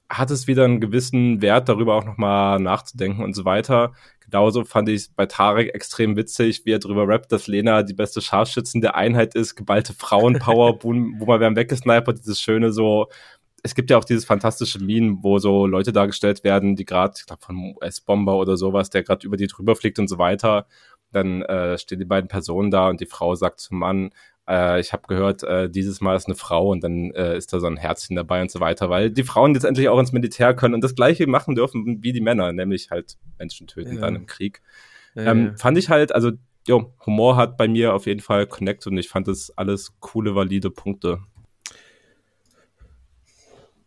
hat es wieder einen gewissen Wert, darüber auch nochmal nachzudenken und so weiter. Genauso fand ich es bei Tarek extrem witzig, wie er drüber rappt, dass Lena die beste Scharfschützin der Einheit ist, geballte Frauenpower, wo, wo man werden weggesnipert, dieses schöne so, es gibt ja auch dieses fantastische Meme, wo so Leute dargestellt werden, die gerade, ich glaube von US-Bomber oder sowas, der gerade über die drüber fliegt und so weiter. Dann äh, stehen die beiden Personen da und die Frau sagt zum Mann, äh, ich habe gehört, äh, dieses Mal ist eine Frau und dann äh, ist da so ein Herzchen dabei und so weiter, weil die Frauen jetzt endlich auch ins Militär können und das Gleiche machen dürfen wie die Männer, nämlich halt Menschen töten ja. dann im Krieg. Ja, ähm, ja. Fand ich halt, also jo, Humor hat bei mir auf jeden Fall Connect und ich fand das alles coole, valide Punkte.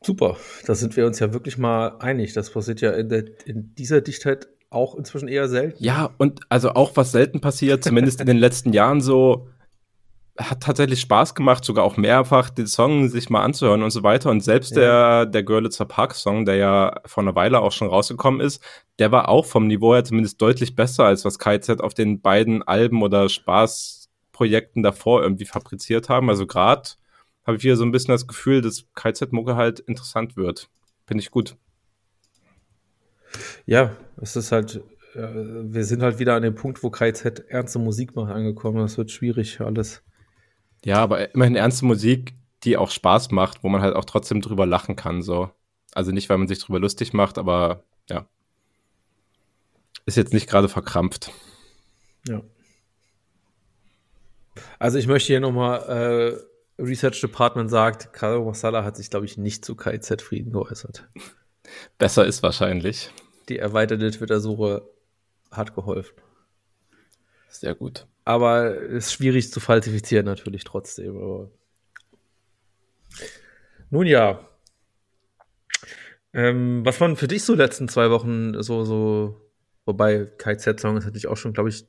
Super, da sind wir uns ja wirklich mal einig. Das passiert ja in, der, in dieser Dichtheit auch inzwischen eher selten. Ja, und also auch was selten passiert, zumindest in den letzten Jahren so, hat tatsächlich Spaß gemacht, sogar auch mehrfach den Song sich mal anzuhören und so weiter. Und selbst ja. der, der Görlitzer Park-Song, der ja vor einer Weile auch schon rausgekommen ist, der war auch vom Niveau her zumindest deutlich besser, als was KZ auf den beiden Alben oder Spaßprojekten davor irgendwie fabriziert haben. Also gerade habe ich wieder so ein bisschen das Gefühl, dass KZ-Mucke halt interessant wird. Finde ich gut. Ja, es ist halt, äh, wir sind halt wieder an dem Punkt, wo KZ ernste Musik macht, angekommen. Das wird schwierig alles. Ja, aber immerhin ernste Musik, die auch Spaß macht, wo man halt auch trotzdem drüber lachen kann, so. Also nicht, weil man sich drüber lustig macht, aber ja. Ist jetzt nicht gerade verkrampft. Ja. Also ich möchte hier nochmal, äh, Research Department sagt, Carlo Masala hat sich, glaube ich, nicht zu KZ Frieden geäußert. Besser ist wahrscheinlich. Die erweiterte Twitter-Suche hat geholfen. Sehr gut. Aber ist schwierig zu falsifizieren natürlich trotzdem. Aber Nun ja. Ähm, was waren für dich so letzten zwei Wochen so, so, wobei KZ-Song ist natürlich auch schon, glaube ich,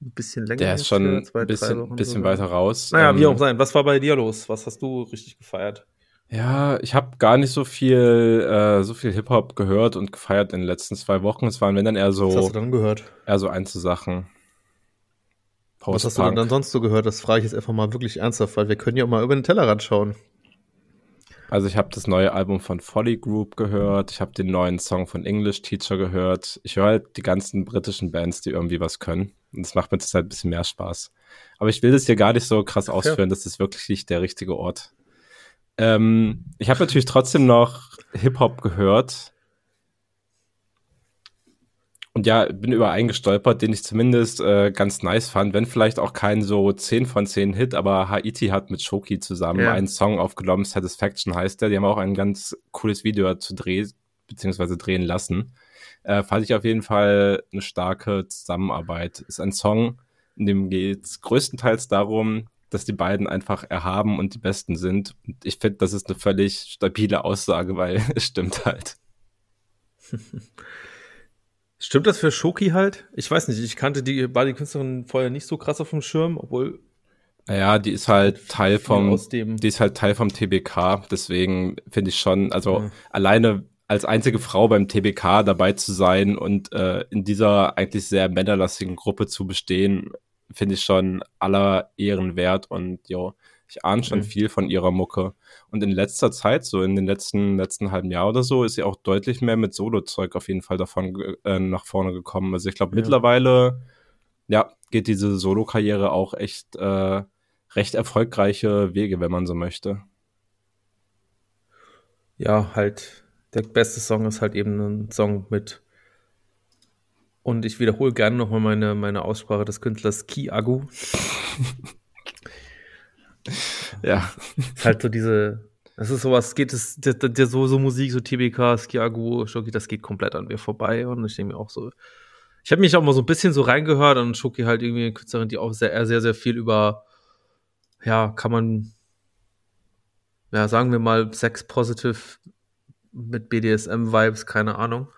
ein bisschen länger. Der ist schon ein bisschen, bisschen weiter raus. Naja, ähm, wie auch sein. Was war bei dir los? Was hast du richtig gefeiert? Ja, ich habe gar nicht so viel, äh, so viel Hip-Hop gehört und gefeiert in den letzten zwei Wochen. Es waren, wenn dann eher so. Was hast du dann gehört? Eher so Einzelsachen. Was hast du denn dann sonst so gehört? Das frage ich jetzt einfach mal wirklich ernsthaft, weil wir können ja auch mal über den Tellerrand schauen. Also ich habe das neue Album von Folly Group gehört, ich habe den neuen Song von English Teacher gehört. Ich höre halt die ganzen britischen Bands, die irgendwie was können. Und das macht mir jetzt halt ein bisschen mehr Spaß. Aber ich will das hier gar nicht so krass ausführen, ja. das ist wirklich nicht der richtige Ort. Ähm, ich habe natürlich trotzdem noch Hip-Hop gehört. Und ja, bin über einen gestolpert, den ich zumindest äh, ganz nice fand, wenn vielleicht auch kein so 10 von 10 Hit, aber Haiti hat mit Shoki zusammen ja. einen Song aufgenommen, Satisfaction heißt der. Die haben auch ein ganz cooles Video zu drehen, beziehungsweise drehen lassen. Äh, fand ich auf jeden Fall eine starke Zusammenarbeit. Ist ein Song, in dem geht es größtenteils darum, dass die beiden einfach erhaben und die Besten sind. Und ich finde, das ist eine völlig stabile Aussage, weil es stimmt halt. Stimmt das für Shoki halt? Ich weiß nicht, ich kannte die Body-Künstlerin vorher nicht so krass auf dem Schirm, obwohl. Naja, die ist halt Teil vom, die ist halt Teil vom TBK, deswegen finde ich schon, also ja. alleine, als einzige Frau beim TBK dabei zu sein und äh, in dieser eigentlich sehr männerlastigen Gruppe zu bestehen, finde ich schon aller Ehren wert und jo, ich ahne schon mhm. viel von ihrer Mucke. Und in letzter Zeit, so in den letzten, letzten halben Jahr oder so, ist sie auch deutlich mehr mit Solo-Zeug auf jeden Fall davon äh, nach vorne gekommen. Also ich glaube, ja. mittlerweile, ja, geht diese Solo-Karriere auch echt äh, recht erfolgreiche Wege, wenn man so möchte. Ja, halt, der beste Song ist halt eben ein Song mit und ich wiederhole gerne nochmal meine, meine Aussprache des Künstlers Ki Agu. ja. Halt so diese, das ist sowas, geht es, der, der, so, so Musik, so TBK, Skiagu, Shoki, das geht komplett an mir vorbei. Und ich denke mir auch so, ich habe mich auch mal so ein bisschen so reingehört und Shoki halt irgendwie eine Künstlerin, die auch sehr, sehr, sehr viel über, ja, kann man, ja, sagen wir mal, Sex Positive mit BDSM-Vibes, keine Ahnung.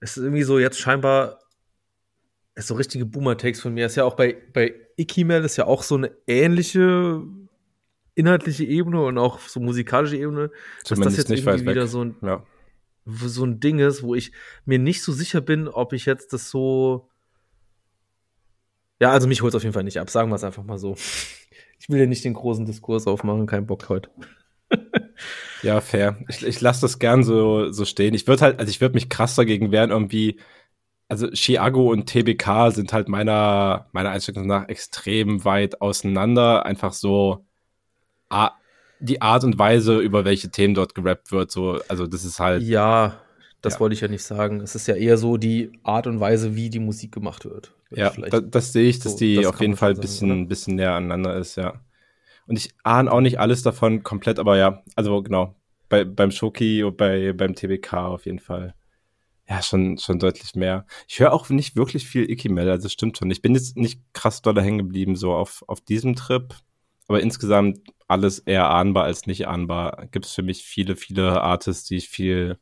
Es ist irgendwie so jetzt scheinbar ist so richtige Boomer-Takes von mir. Ist ja auch bei, bei Ikimel ist ja auch so eine ähnliche inhaltliche Ebene und auch so musikalische Ebene, Zumindest dass das jetzt irgendwie wieder so ein, ja. so ein Ding ist, wo ich mir nicht so sicher bin, ob ich jetzt das so. Ja, also mich holt es auf jeden Fall nicht ab. Sagen wir es einfach mal so. Ich will ja nicht den großen Diskurs aufmachen, kein Bock heute. ja, fair. Ich, ich lasse das gern so, so stehen. Ich würde halt, also ich würde mich krass dagegen wehren, irgendwie also Chiago und TBK sind halt meiner, meiner Einstellung nach extrem weit auseinander. Einfach so die Art und Weise, über welche Themen dort gerappt wird. So, also das ist halt. Ja, das ja. wollte ich ja nicht sagen. Es ist ja eher so die Art und Weise, wie die Musik gemacht wird. Ja, da, das sehe ich, dass so, die das auf jeden Fall ein bisschen, bisschen näher aneinander ist, ja. Und ich ahne auch nicht alles davon komplett, aber ja, also genau, bei, beim Shoki und bei, beim TBK auf jeden Fall ja, schon, schon deutlich mehr. Ich höre auch nicht wirklich viel Ikimel, also stimmt schon. Ich bin jetzt nicht krass doll hängen geblieben, so auf, auf diesem Trip. Aber insgesamt alles eher ahnbar als nicht ahnbar. Gibt es für mich viele, viele Artists, die ich viel,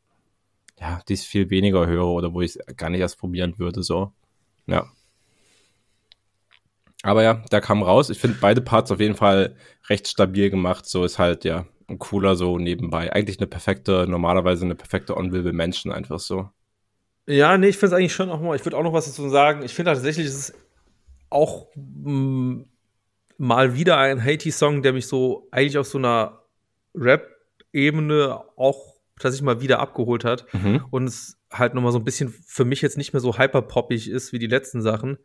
ja, die ich viel weniger höre oder wo ich es gar nicht erst probieren würde, so. Ja. Aber ja, da kam raus. Ich finde beide Parts auf jeden Fall recht stabil gemacht. So ist halt, ja, ein cooler so nebenbei. Eigentlich eine perfekte, normalerweise eine perfekte On-Will Menschen einfach so. Ja, nee, ich finde es eigentlich schon auch mal, ich würde auch noch was dazu sagen. Ich finde tatsächlich, es ist auch mh, mm, mal wieder ein Haiti-Song, der mich so eigentlich auf so einer Rap-Ebene auch tatsächlich mal wieder abgeholt hat. Mhm. Und es halt nochmal so ein bisschen für mich jetzt nicht mehr so hyperpoppig ist wie die letzten Sachen.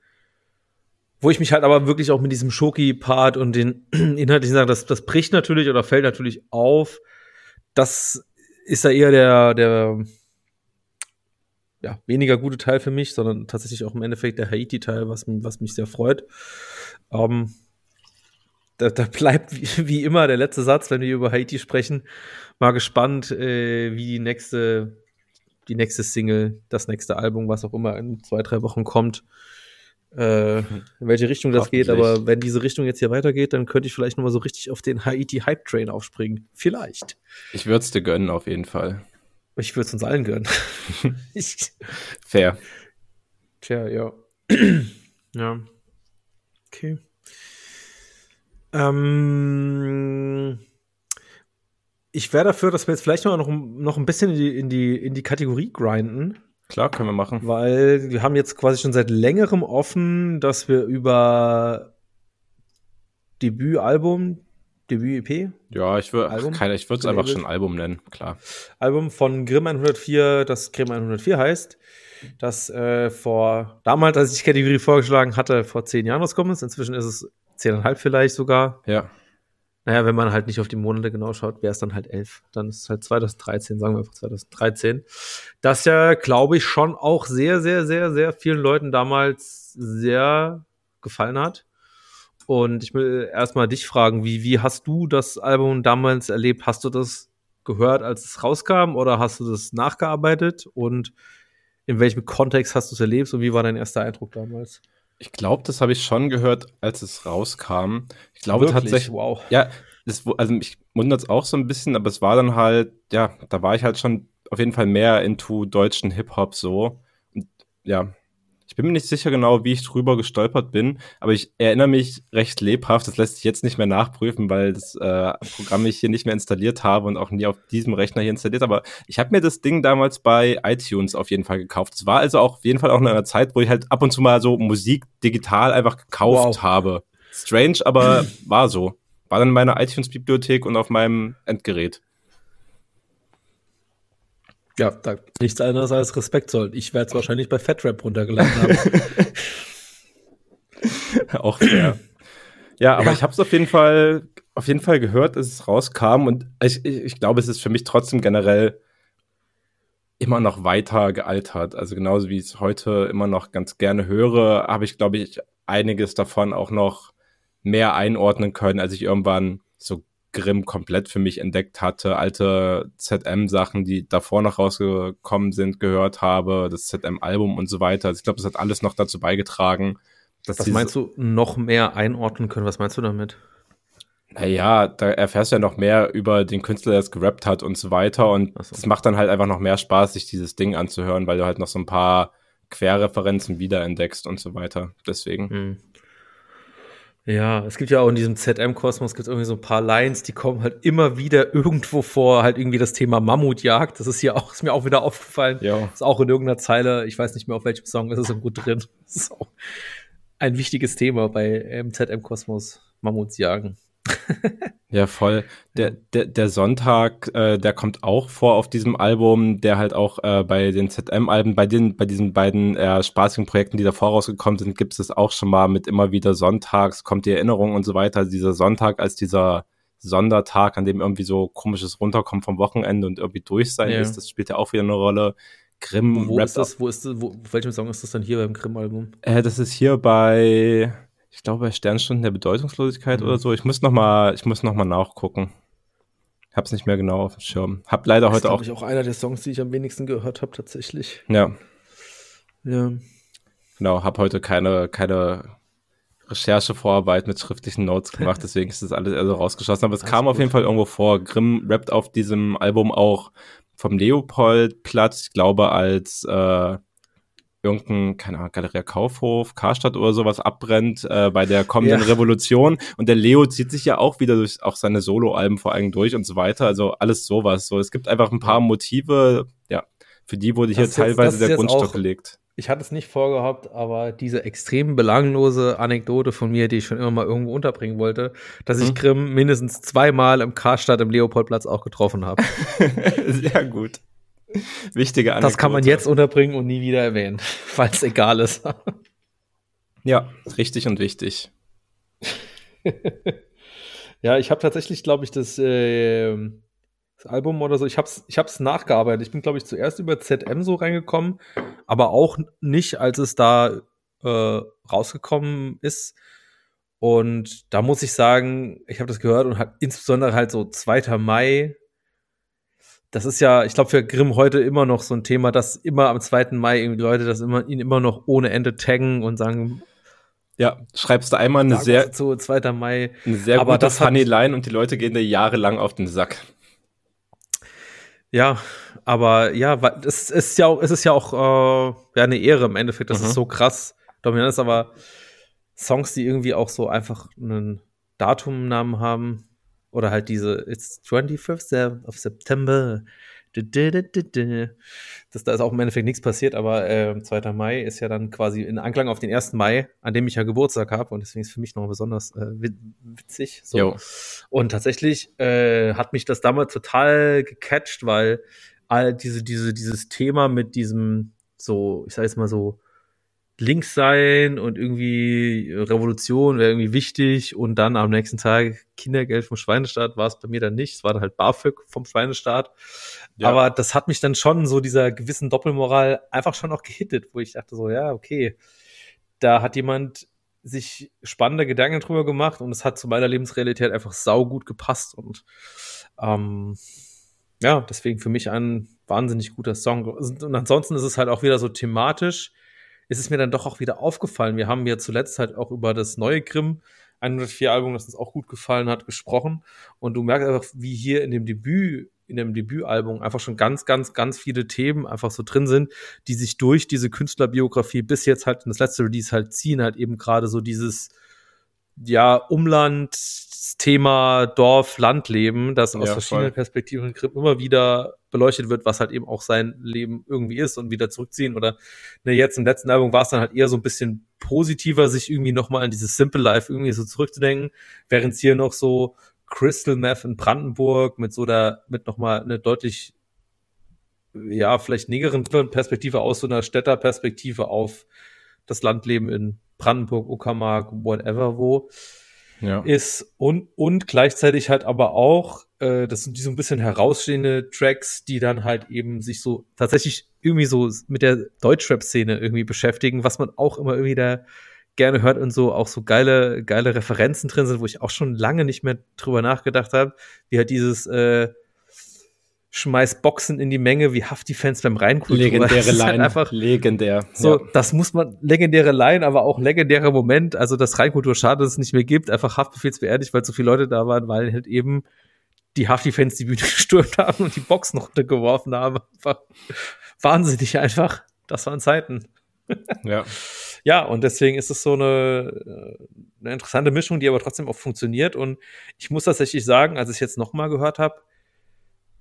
Wo ich mich halt aber wirklich auch mit diesem Schoki-Part und den inhaltlichen Sachen, das, das bricht natürlich oder fällt natürlich auf. Das ist ja eher der, der, ja, weniger gute Teil für mich, sondern tatsächlich auch im Endeffekt der Haiti-Teil, was, was mich sehr freut. Ähm, da, da bleibt wie, wie, immer der letzte Satz, wenn wir über Haiti sprechen. Mal gespannt, äh, wie die nächste, die nächste Single, das nächste Album, was auch immer in zwei, drei Wochen kommt, äh, in welche Richtung das geht. Aber wenn diese Richtung jetzt hier weitergeht, dann könnte ich vielleicht nochmal so richtig auf den Haiti-Hype-Train aufspringen. Vielleicht. Ich würde es dir gönnen, auf jeden Fall. Ich würde es uns allen gönnen. ich, Fair. Tja, ja. ja. Okay. Ähm, ich wäre dafür, dass wir jetzt vielleicht noch, noch ein bisschen in die, in, die, in die Kategorie grinden. Klar, können wir machen. Weil wir haben jetzt quasi schon seit längerem offen, dass wir über Debütalbum, Debüt-EP? Ja, ich würde ich würde es einfach schon Album nennen, klar. Album von Grimm 104, das Grimm 104 heißt, das äh, vor damals, als ich die Kategorie vorgeschlagen hatte, vor zehn Jahren rausgekommen ist. Inzwischen ist es zehneinhalb vielleicht sogar. Ja. Naja, wenn man halt nicht auf die Monate genau schaut, wäre es dann halt elf. Dann ist es halt 2013, sagen wir einfach 2013. Das ja, glaube ich, schon auch sehr, sehr, sehr, sehr vielen Leuten damals sehr gefallen hat. Und ich will erstmal dich fragen, wie, wie hast du das Album damals erlebt? Hast du das gehört, als es rauskam oder hast du das nachgearbeitet? Und in welchem Kontext hast du es erlebt und wie war dein erster Eindruck damals? Ich glaube, das habe ich schon gehört, als es rauskam. Ich glaube Wirklich? tatsächlich. Wow. Ja, das, also mich wundert es auch so ein bisschen, aber es war dann halt, ja, da war ich halt schon auf jeden Fall mehr into deutschen Hip-Hop so. Und ja, Ich bin mir nicht sicher genau, wie ich drüber gestolpert bin, aber ich erinnere mich recht lebhaft. Das lässt sich jetzt nicht mehr nachprüfen, weil das äh, Programm ich hier nicht mehr installiert habe und auch nie auf diesem Rechner hier installiert. Aber ich habe mir das Ding damals bei iTunes auf jeden Fall gekauft. Es war also auch auf jeden Fall auch in einer Zeit, wo ich halt ab und zu mal so Musik digital einfach gekauft wow. habe. Strange, aber war so. War dann in meiner iTunes-Bibliothek und auf meinem Endgerät. Ja, da nichts anderes als Respekt soll. Ich werde es wahrscheinlich bei FatRap runtergeladen haben. Auch fair. Ja, aber ja. ich habe es auf jeden Fall auf jeden Fall gehört, dass es rauskam und ich, ich, ich glaube, es ist für mich trotzdem generell immer noch weiter gealtert. Also genauso wie ich es heute immer noch ganz gerne höre, habe ich, glaube ich, einiges davon auch noch mehr einordnen können, als ich irgendwann Grimm komplett für mich entdeckt hatte, alte ZM-Sachen, die davor noch rausgekommen sind, gehört habe, das ZM-Album und so weiter. Also ich glaube, das hat alles noch dazu beigetragen. Dass Was meinst du, noch mehr einordnen können? Was meinst du damit? Naja, da erfährst du ja noch mehr über den Künstler, der es gerappt hat und so weiter. Und es so. macht dann halt einfach noch mehr Spaß, sich dieses Ding anzuhören, weil du halt noch so ein paar Querreferenzen wiederentdeckst und so weiter. Deswegen. Hm. Ja, es gibt ja auch in diesem ZM-Kosmos gibt irgendwie so ein paar Lines, die kommen halt immer wieder irgendwo vor, halt irgendwie das Thema Mammutjagd. Das ist hier auch, ist mir auch wieder aufgefallen. Ja. Ist auch in irgendeiner Zeile, ich weiß nicht mehr auf welchem Song, ist es so gut drin. Das ist auch ein wichtiges Thema bei ähm, ZM-Kosmos, Mammutsjagen. ja, voll. Der, der, der Sonntag, äh, der kommt auch vor auf diesem Album, der halt auch äh, bei den ZM-Alben, bei den, bei diesen beiden äh, spaßigen Projekten, die da vorausgekommen sind, gibt es auch schon mal mit immer wieder Sonntags, kommt die Erinnerung und so weiter. Also dieser Sonntag als dieser Sondertag, an dem irgendwie so komisches Runterkommen vom Wochenende und irgendwie durch sein ja. ist, das spielt ja auch wieder eine Rolle. Grimm, wo ist das? Wo ist das? Wo, welchem Song ist das dann hier beim Grimm-Album? Äh, das ist hier bei ich glaube, bei Sternstunden der Bedeutungslosigkeit mhm. oder so. Ich muss noch mal, ich muss noch mal nachgucken. Hab's nicht mehr genau auf dem Schirm. Hab leider das heute auch. Das ist, auch einer der Songs, die ich am wenigsten gehört habe, tatsächlich. Ja. Ja. Genau, hab heute keine, keine Recherchevorarbeit mit schriftlichen Notes gemacht, deswegen ist das alles also rausgeschossen. Aber es alles kam auf jeden Fall irgendwo vor. Grimm rappt auf diesem Album auch vom Leopoldplatz, ich glaube, als äh, irgendein, keine Ahnung, Galeria Kaufhof, Karstadt oder sowas abbrennt äh, bei der kommenden ja. Revolution. Und der Leo zieht sich ja auch wieder durch auch seine Soloalben vor allem durch und so weiter. Also alles sowas. So, es gibt einfach ein paar Motive, ja, für die wurde hier teilweise jetzt, der Grundstock gelegt. Ich hatte es nicht vorgehabt, aber diese extrem belanglose Anekdote von mir, die ich schon immer mal irgendwo unterbringen wollte, dass ich hm. Grimm mindestens zweimal im Karstadt im Leopoldplatz auch getroffen habe. Sehr gut. Wichtige Anekdote. Das kann man jetzt unterbringen und nie wieder erwähnen, weil es egal ist. ja, richtig und wichtig. ja, ich habe tatsächlich, glaube ich, das, äh, das, Album oder so, ich habe es ich hab's nachgearbeitet. Ich bin, glaube ich, zuerst über ZM so reingekommen, aber auch nicht, als es da äh, rausgekommen ist. Und da muss ich sagen, ich habe das gehört und hat insbesondere halt so 2. Mai das ist ja, ich glaube, für Grimm heute immer noch so ein Thema, dass immer am 2. Mai irgendwie Leute das immer, ihn immer noch ohne Ende taggen und sagen, ja, schreibst du einmal eine sehr, zu 2. Mai. Eine sehr aber gute Funny Line und die Leute gehen da jahrelang auf den Sack. Ja, aber ja, es ist ja auch, es ist ja auch äh, ja, eine Ehre im Endeffekt. Das mhm. ist so krass dominant ist, aber Songs, die irgendwie auch so einfach einen Datumnamen haben, oder halt diese, it's 25th of September. Das, da ist auch im Endeffekt nichts passiert, aber äh, 2. Mai ist ja dann quasi in Anklang auf den 1. Mai, an dem ich ja Geburtstag habe und deswegen ist es für mich noch besonders äh, witzig. So. Und tatsächlich äh, hat mich das damals total gecatcht, weil all diese, diese, dieses Thema mit diesem, so, ich sag jetzt mal so, links sein und irgendwie Revolution wäre irgendwie wichtig und dann am nächsten Tag Kindergeld vom Schweinestaat war es bei mir dann nicht. Es war dann halt BAföG vom Schweinestaat. Ja. Aber das hat mich dann schon so dieser gewissen Doppelmoral einfach schon auch gehittet, wo ich dachte so, ja, okay, da hat jemand sich spannende Gedanken drüber gemacht und es hat zu meiner Lebensrealität einfach sau gut gepasst und ähm, ja, deswegen für mich ein wahnsinnig guter Song. Und ansonsten ist es halt auch wieder so thematisch ist es mir dann doch auch wieder aufgefallen. Wir haben ja zuletzt halt auch über das neue Grimm 104 Album, das uns auch gut gefallen hat, gesprochen. Und du merkst einfach, wie hier in dem Debüt in dem Debütalbum einfach schon ganz, ganz, ganz viele Themen einfach so drin sind, die sich durch diese Künstlerbiografie bis jetzt halt in das letzte Release halt ziehen, halt eben gerade so dieses, ja, Umland, Thema Dorf, Landleben, das aus Ja, verschiedenen voll. Perspektiven immer wieder beleuchtet wird, was halt eben auch sein Leben irgendwie ist und wieder zurückziehen. Oder ne, jetzt im letzten Album war es dann halt eher so ein bisschen positiver, sich irgendwie nochmal an dieses Simple Life irgendwie so zurückzudenken, während es hier noch so Crystal Meth in Brandenburg mit so der, mit nochmal eine deutlich, ja, vielleicht negeren Perspektive aus so einer Städterperspektive auf das Landleben in Brandenburg, Uckermark, whatever wo Ja. ist und, und gleichzeitig halt aber auch, äh, das sind die so ein bisschen herausstehende Tracks, die dann halt eben sich so tatsächlich irgendwie so mit der Deutschrap-Szene irgendwie beschäftigen, was man auch immer irgendwie da gerne hört und so auch so geile, geile Referenzen drin sind, wo ich auch schon lange nicht mehr drüber nachgedacht habe, wie halt dieses äh, Schmeiß Boxen in die Menge, wie Hafti-Fans beim Rheinkultur. Legendäre Das ist halt Line. einfach Legendär. so, ja. das muss man, legendäre Line, aber auch legendärer Moment. Also, das Rheinkultur schade, dass es nicht mehr gibt. Einfach Haftbefehls beerdigt, weil so viele Leute da waren, weil halt eben die Hafti-Fans die Bühne gestürmt haben und die Boxen runtergeworfen haben. Einfach wahnsinnig einfach. Das waren Zeiten. ja. Ja, und deswegen ist es so eine, äh, eine interessante Mischung, die aber trotzdem auch funktioniert. Und ich muss tatsächlich sagen, als ich es jetzt nochmal gehört habe,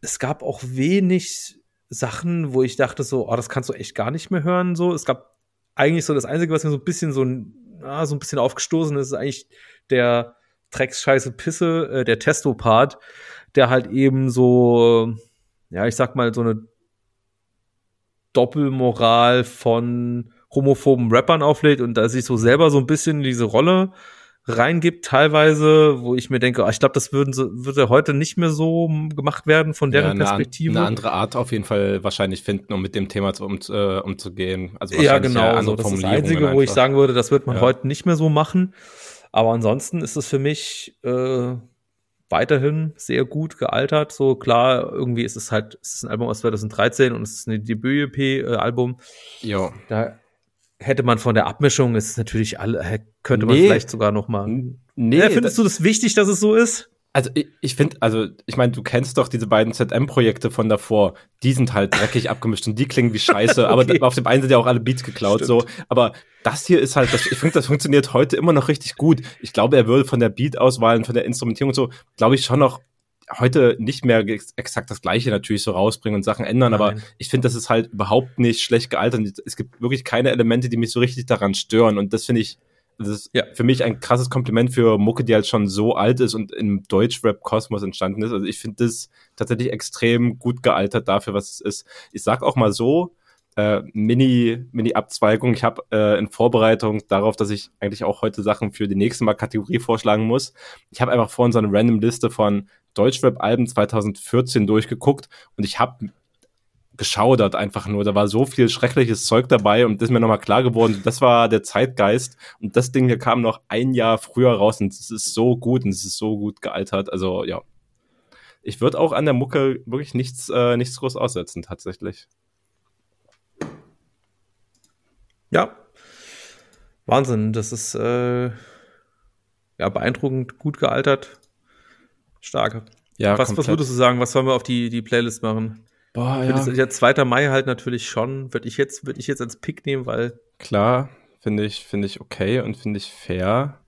es gab auch wenig Sachen, wo ich dachte so, oh, das kannst du echt gar nicht mehr hören. So, es gab eigentlich so das Einzige, was mir so ein bisschen so ein, ah, so ein bisschen aufgestoßen ist, ist eigentlich der Drecks Scheiße Pisse, äh, der Testo-Part, der halt eben so, ja, ich sag mal, so eine Doppelmoral von homophoben Rappern auflädt und da sich so selber so ein bisschen diese Rolle reingibt, teilweise, wo ich mir denke, ah, ich glaube, das würden würde heute nicht mehr so gemacht werden von ja, deren eine, an- Perspektive. eine andere Art auf jeden Fall wahrscheinlich finden, um mit dem Thema zu, um, äh, umzugehen. Also ja, genau. So, das ist das Einzige, wo ich einfach. sagen würde, das wird man Ja. heute nicht mehr so machen. Aber ansonsten ist es für mich äh, weiterhin sehr gut gealtert. So klar, irgendwie ist es halt, es ist ein Album aus 2013 und es ist ein Debüt-EP-Album. Jo. Da hätte man von der Abmischung, ist natürlich alle, könnte man Nee. vielleicht sogar noch mal. Nee, ja, findest du das wichtig, dass es so ist? Also ich, ich finde, also ich meine, du kennst doch diese beiden ZM-Projekte von davor. Die sind halt dreckig abgemischt und die klingen wie Scheiße. Aber Okay. da- auf dem einen sind ja auch alle Beats geklaut. Stimmt. So, aber das hier ist halt, das, ich finde, das funktioniert heute immer noch richtig gut. Ich glaube, er würde von der Beat-Auswahl und von der Instrumentierung und so, glaube ich schon noch heute nicht mehr ex- exakt das Gleiche natürlich so rausbringen und Sachen ändern. Aber Nein. ich finde, das ist halt überhaupt nicht schlecht gealtert. Es gibt wirklich keine Elemente, die mich so richtig daran stören. Und das finde ich, das ist Ja. für mich ein krasses Kompliment für Mucke, die halt schon so alt ist und im Deutschrap-Kosmos entstanden ist. Also ich finde das tatsächlich extrem gut gealtert dafür, was es ist. Ich sag auch mal so, äh, Mini, Mini-Abzweigung. Ich habe äh, in Vorbereitung darauf, dass ich eigentlich auch heute Sachen für die nächste Mal Kategorie vorschlagen muss. Ich habe einfach vorhin so eine random Liste von Deutschrap-Alben 2014 durchgeguckt und ich habe geschaudert einfach nur. Da war so viel schreckliches Zeug dabei und das ist mir nochmal klar geworden, das war der Zeitgeist und das Ding hier kam noch ein Jahr früher raus und es ist so gut und es ist so gut gealtert. Also ja, ich würde auch an der Mucke wirklich nichts, äh, nichts groß aussetzen tatsächlich. Ja. Wahnsinn. Das ist äh, ja beeindruckend gut gealtert. Stark. Ja, was, was würdest du sagen? Was sollen wir auf die, die Playlist machen? Boah, Ja. Das ist ja 2. Mai halt natürlich schon. Würde ich jetzt, würde ich jetzt als Pick nehmen, weil klar, finde ich, finde ich okay und finde ich fair.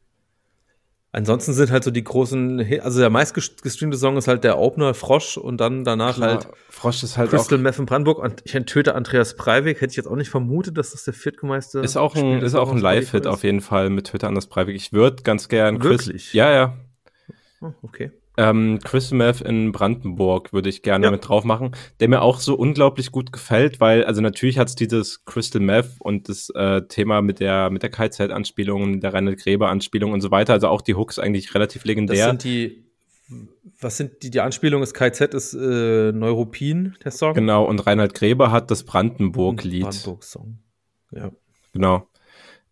ansonsten sind halt so die großen, also der meistgestreamte Song ist halt der Opener Frosch und dann danach Klar, halt Frosch ist halt Crystal auch, Meth in Brandenburg und ich enttöte Andreas Breivik. Hätte ich jetzt auch nicht vermutet, dass das der viertgemeiste ist auch ein, ist auch ein Live-Hit auf jeden Fall mit Twitter anders Breivik. Ich würde ganz gern Chris, Wirklich? ja, ja, Oh, okay. Ähm, Crystal Meth in Brandenburg würde ich gerne Ja. mit drauf machen, der mir auch so unglaublich gut gefällt, weil, also natürlich hat es dieses Crystal Meth und das äh, Thema mit der, mit der KZ-Anspielung, der Reinhard Gräber-Anspielung und so weiter, also auch die Hooks eigentlich relativ Das legendär. sind die, was sind die, die Anspielung ist KZ, ist äh, Neuropin, der Song. Genau, und Reinhard Gräber hat das Brandenburg-Lied. Brandenburg-Song. Ja. Genau.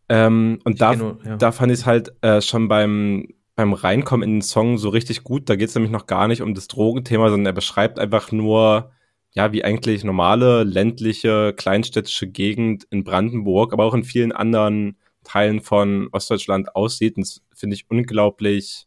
Ähm, und Ich da, nur- ja. da fand ich es halt äh, schon beim, beim Reinkommen in den Song so richtig gut. Da geht es nämlich noch gar nicht um das Drogenthema, sondern er beschreibt einfach nur, ja, wie eigentlich normale ländliche, kleinstädtische Gegend in Brandenburg, aber auch in vielen anderen Teilen von Ostdeutschland aussieht. Und das finde ich unglaublich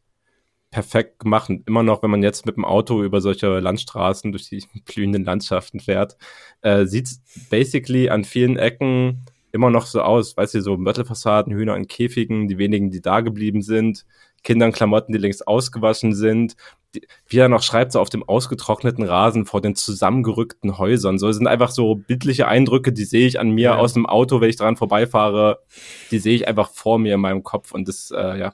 perfekt gemacht. Und immer noch, wenn man jetzt mit dem Auto über solche Landstraßen durch die blühenden Landschaften fährt, äh, sieht basically an vielen Ecken immer noch so aus, weißt du, so Mörtelfassaden, Hühner in Käfigen, die wenigen, die da geblieben sind, Kindern Klamotten, die längst ausgewaschen sind, die, wie er noch schreibt, so auf dem ausgetrockneten Rasen vor den zusammengerückten Häusern. So sind einfach so bildliche Eindrücke, die sehe ich an mir ja. aus dem Auto, wenn ich dran vorbeifahre, die sehe ich einfach vor mir in meinem Kopf und das, äh, ja,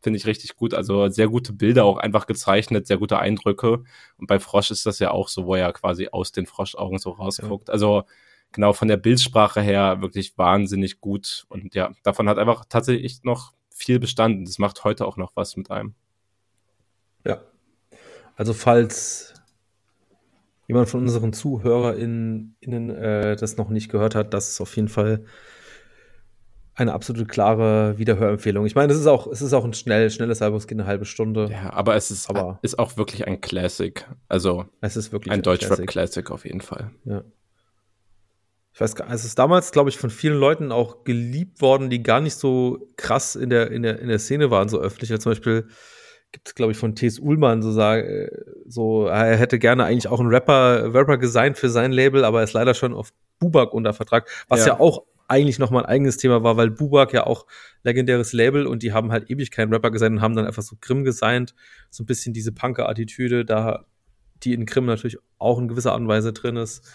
finde ich richtig gut. Also sehr gute Bilder auch einfach gezeichnet, sehr gute Eindrücke. Und bei Frosch ist das ja auch so, wo er quasi aus den Froschaugen so rausguckt. Ja. Also genau von der Bildsprache her wirklich wahnsinnig gut. Und ja, davon hat einfach tatsächlich noch viel bestanden. Das macht heute auch noch was mit einem. Ja. Also falls jemand von unseren ZuhörerInnen äh, das noch nicht gehört hat, das ist auf jeden Fall eine absolute klare Wiederhörempfehlung. Ich meine, es ist auch, es ist auch ein schnell, schnelles Album, es geht eine halbe Stunde. Ja, aber es ist, aber ist auch wirklich ein Classic. Also es ist wirklich ein, ein Deutschrap-Classic auf jeden Fall. Ja. Ich weiß gar nicht, es ist damals, glaube ich, von vielen Leuten auch geliebt worden, die gar nicht so krass in der, in der, in der Szene waren, so öffentlich. Ja, zum Beispiel gibt es, glaube ich, von T.S. Ullmann so sagen, so, er hätte gerne eigentlich auch einen Rapper, Rapper gesigned für sein Label, aber er ist leider schon auf Bubak unter Vertrag, was ja, ja auch eigentlich noch mal ein eigenes Thema war, weil Bubak ja auch legendäres Label und die haben halt ewig keinen Rapper gesigned und haben dann einfach so Grimm gesigned. So ein bisschen diese Punker-Attitüde, da, die in Grimm natürlich auch in gewisser Art und Weise drin ist,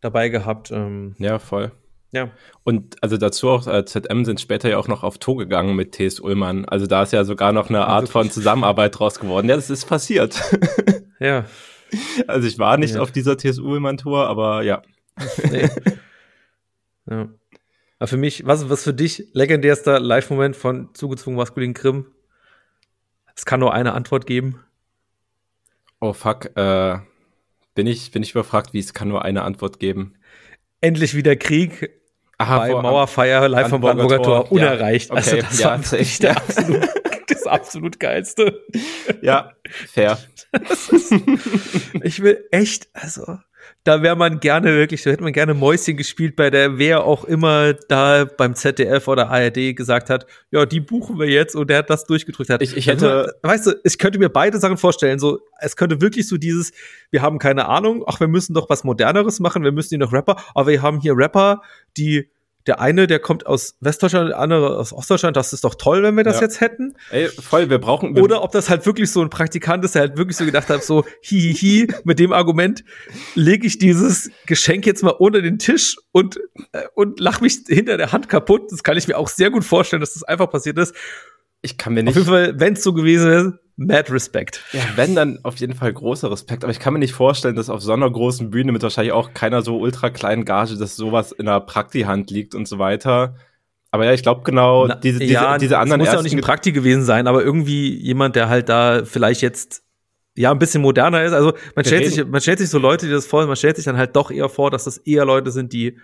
dabei gehabt. Ähm, ja, voll. Ja. Und also dazu auch, äh, ZM sind später ja auch noch auf Tour gegangen mit T.S. Ullmann. Also da ist ja sogar noch eine Art von Zusammenarbeit draus geworden. Ja, das ist passiert. ja. Also ich war nicht ja. auf dieser T.S. Ullmann-Tour, aber ja. Nee. ja. Aber für mich, was, was für dich legendärster Live-Moment von zugezwungen maskulin Grimm? Es kann nur eine Antwort geben. Oh fuck, äh, bin ich, bin ich überfragt, wie es kann nur eine Antwort geben. Endlich wieder Krieg Aha, bei Mauerfeier live vom Brandenburger Tor, unerreicht. Ja, okay, also das ja, war wirklich der absolut, das absolut geilste. Ja, fair. Ist, ich will echt, also da wäre man gerne wirklich, da hätte man gerne Mäuschen gespielt, bei der wer auch immer da beim ZDF oder ARD gesagt hat, ja, die buchen wir jetzt und der hat das durchgedrückt hat. Ich, ich hätte, weißt du, ich könnte mir beide Sachen vorstellen, so, es könnte wirklich so dieses, wir haben keine Ahnung, ach, wir müssen doch was moderneres machen, wir müssen hier noch Rapper, aber wir haben hier Rapper, die der eine, der kommt aus Westdeutschland, der andere aus Ostdeutschland. Das ist doch toll, wenn wir das ja. jetzt hätten. Ey, voll, wir brauchen. Oder ob das halt wirklich so ein Praktikant ist, der halt wirklich so gedacht hat, so hihihi, hi, hi, mit dem Argument lege ich dieses Geschenk jetzt mal unter den Tisch und, äh, und lach mich hinter der Hand kaputt. Das kann ich mir auch sehr gut vorstellen, dass das einfach passiert ist. Ich kann mir nicht. Auf jeden Fall, wenn es so gewesen wäre, mad Respekt. Ja, wenn dann auf jeden Fall großer Respekt. Aber ich kann mir nicht vorstellen, dass auf so einer großen Bühne mit wahrscheinlich auch keiner so ultra kleinen Gage, dass sowas in der Prakti-Hand liegt und so weiter. Aber ja, ich glaube genau, Na, diese, diese, ja, diese anderen. Das muss ja auch nicht ein Prakti gewesen sein, aber irgendwie jemand, der halt da vielleicht jetzt ja ein bisschen moderner ist. Also man stellt sich, man stellt sich so Leute, die das vor, man stellt sich dann halt doch eher vor, dass das eher Leute sind, die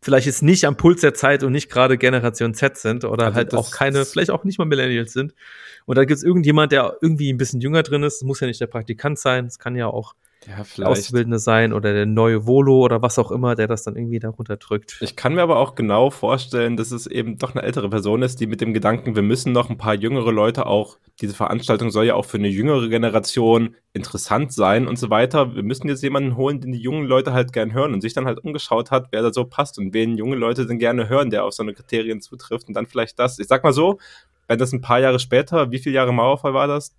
vielleicht jetzt nicht am Puls der Zeit und nicht gerade Generation Z sind oder also halt auch keine, vielleicht auch nicht mal Millennials sind. Und da gibt es irgendjemand, der irgendwie ein bisschen jünger drin ist. Das muss ja nicht der Praktikant sein, es kann ja auch ja, der Auszubildende sein oder der neue Volo oder was auch immer, der das dann irgendwie darunter drückt. Ich kann mir aber auch genau vorstellen, dass es eben doch eine ältere Person ist, die mit dem Gedanken, wir müssen noch ein paar jüngere Leute auch, diese Veranstaltung soll ja auch für eine jüngere Generation interessant sein und so weiter. Wir müssen jetzt jemanden holen, den die jungen Leute halt gern hören und sich dann halt umgeschaut hat, wer da so passt und wen junge Leute denn gerne hören, der auf so eine Kriterien zutrifft und dann vielleicht das. Ich sag mal so, wenn das ein paar Jahre später, wie viele Jahre Mauerfall war das?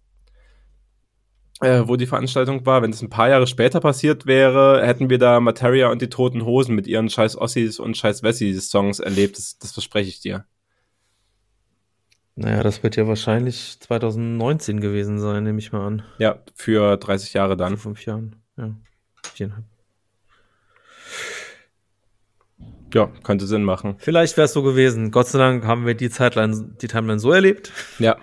Äh, wo die Veranstaltung war, wenn es ein paar Jahre später passiert wäre, hätten wir da Materia und die Toten Hosen mit ihren scheiß Ossis und scheiß Wessis Songs erlebt. Das, das verspreche ich dir. Naja, das wird ja wahrscheinlich 2019 gewesen sein, nehme ich mal an. Ja, für 30 Jahre dann. Für fünf Jahren, ja. Viereinhalb. Ja, könnte Sinn machen. Vielleicht wäre es so gewesen. Gott sei Dank haben wir die Zeitline, die Timeline so erlebt. Ja,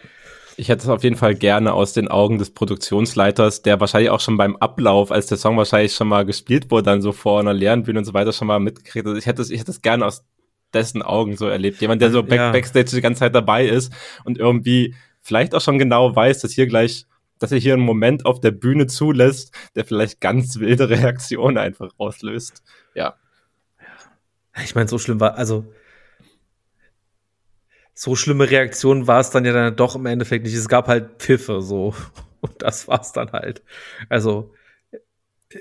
ich hätte es auf jeden Fall gerne aus den Augen des Produktionsleiters, der wahrscheinlich auch schon beim Ablauf, als der Song wahrscheinlich schon mal gespielt wurde, dann so vor einer leeren Bühne und so weiter schon mal mitgekriegt. Also ich hätte es, ich hätte es gerne aus dessen Augen so erlebt. Jemand, der so back, ja. backstage die ganze Zeit dabei ist und irgendwie vielleicht auch schon genau weiß, dass hier gleich, dass er hier einen Moment auf der Bühne zulässt, der vielleicht ganz wilde Reaktionen einfach auslöst. Ja. Ich meine, so schlimm war, also so schlimme Reaktionen war es dann ja dann doch im Endeffekt nicht. Es gab halt Pfiffe so. Und das war's dann halt. Also,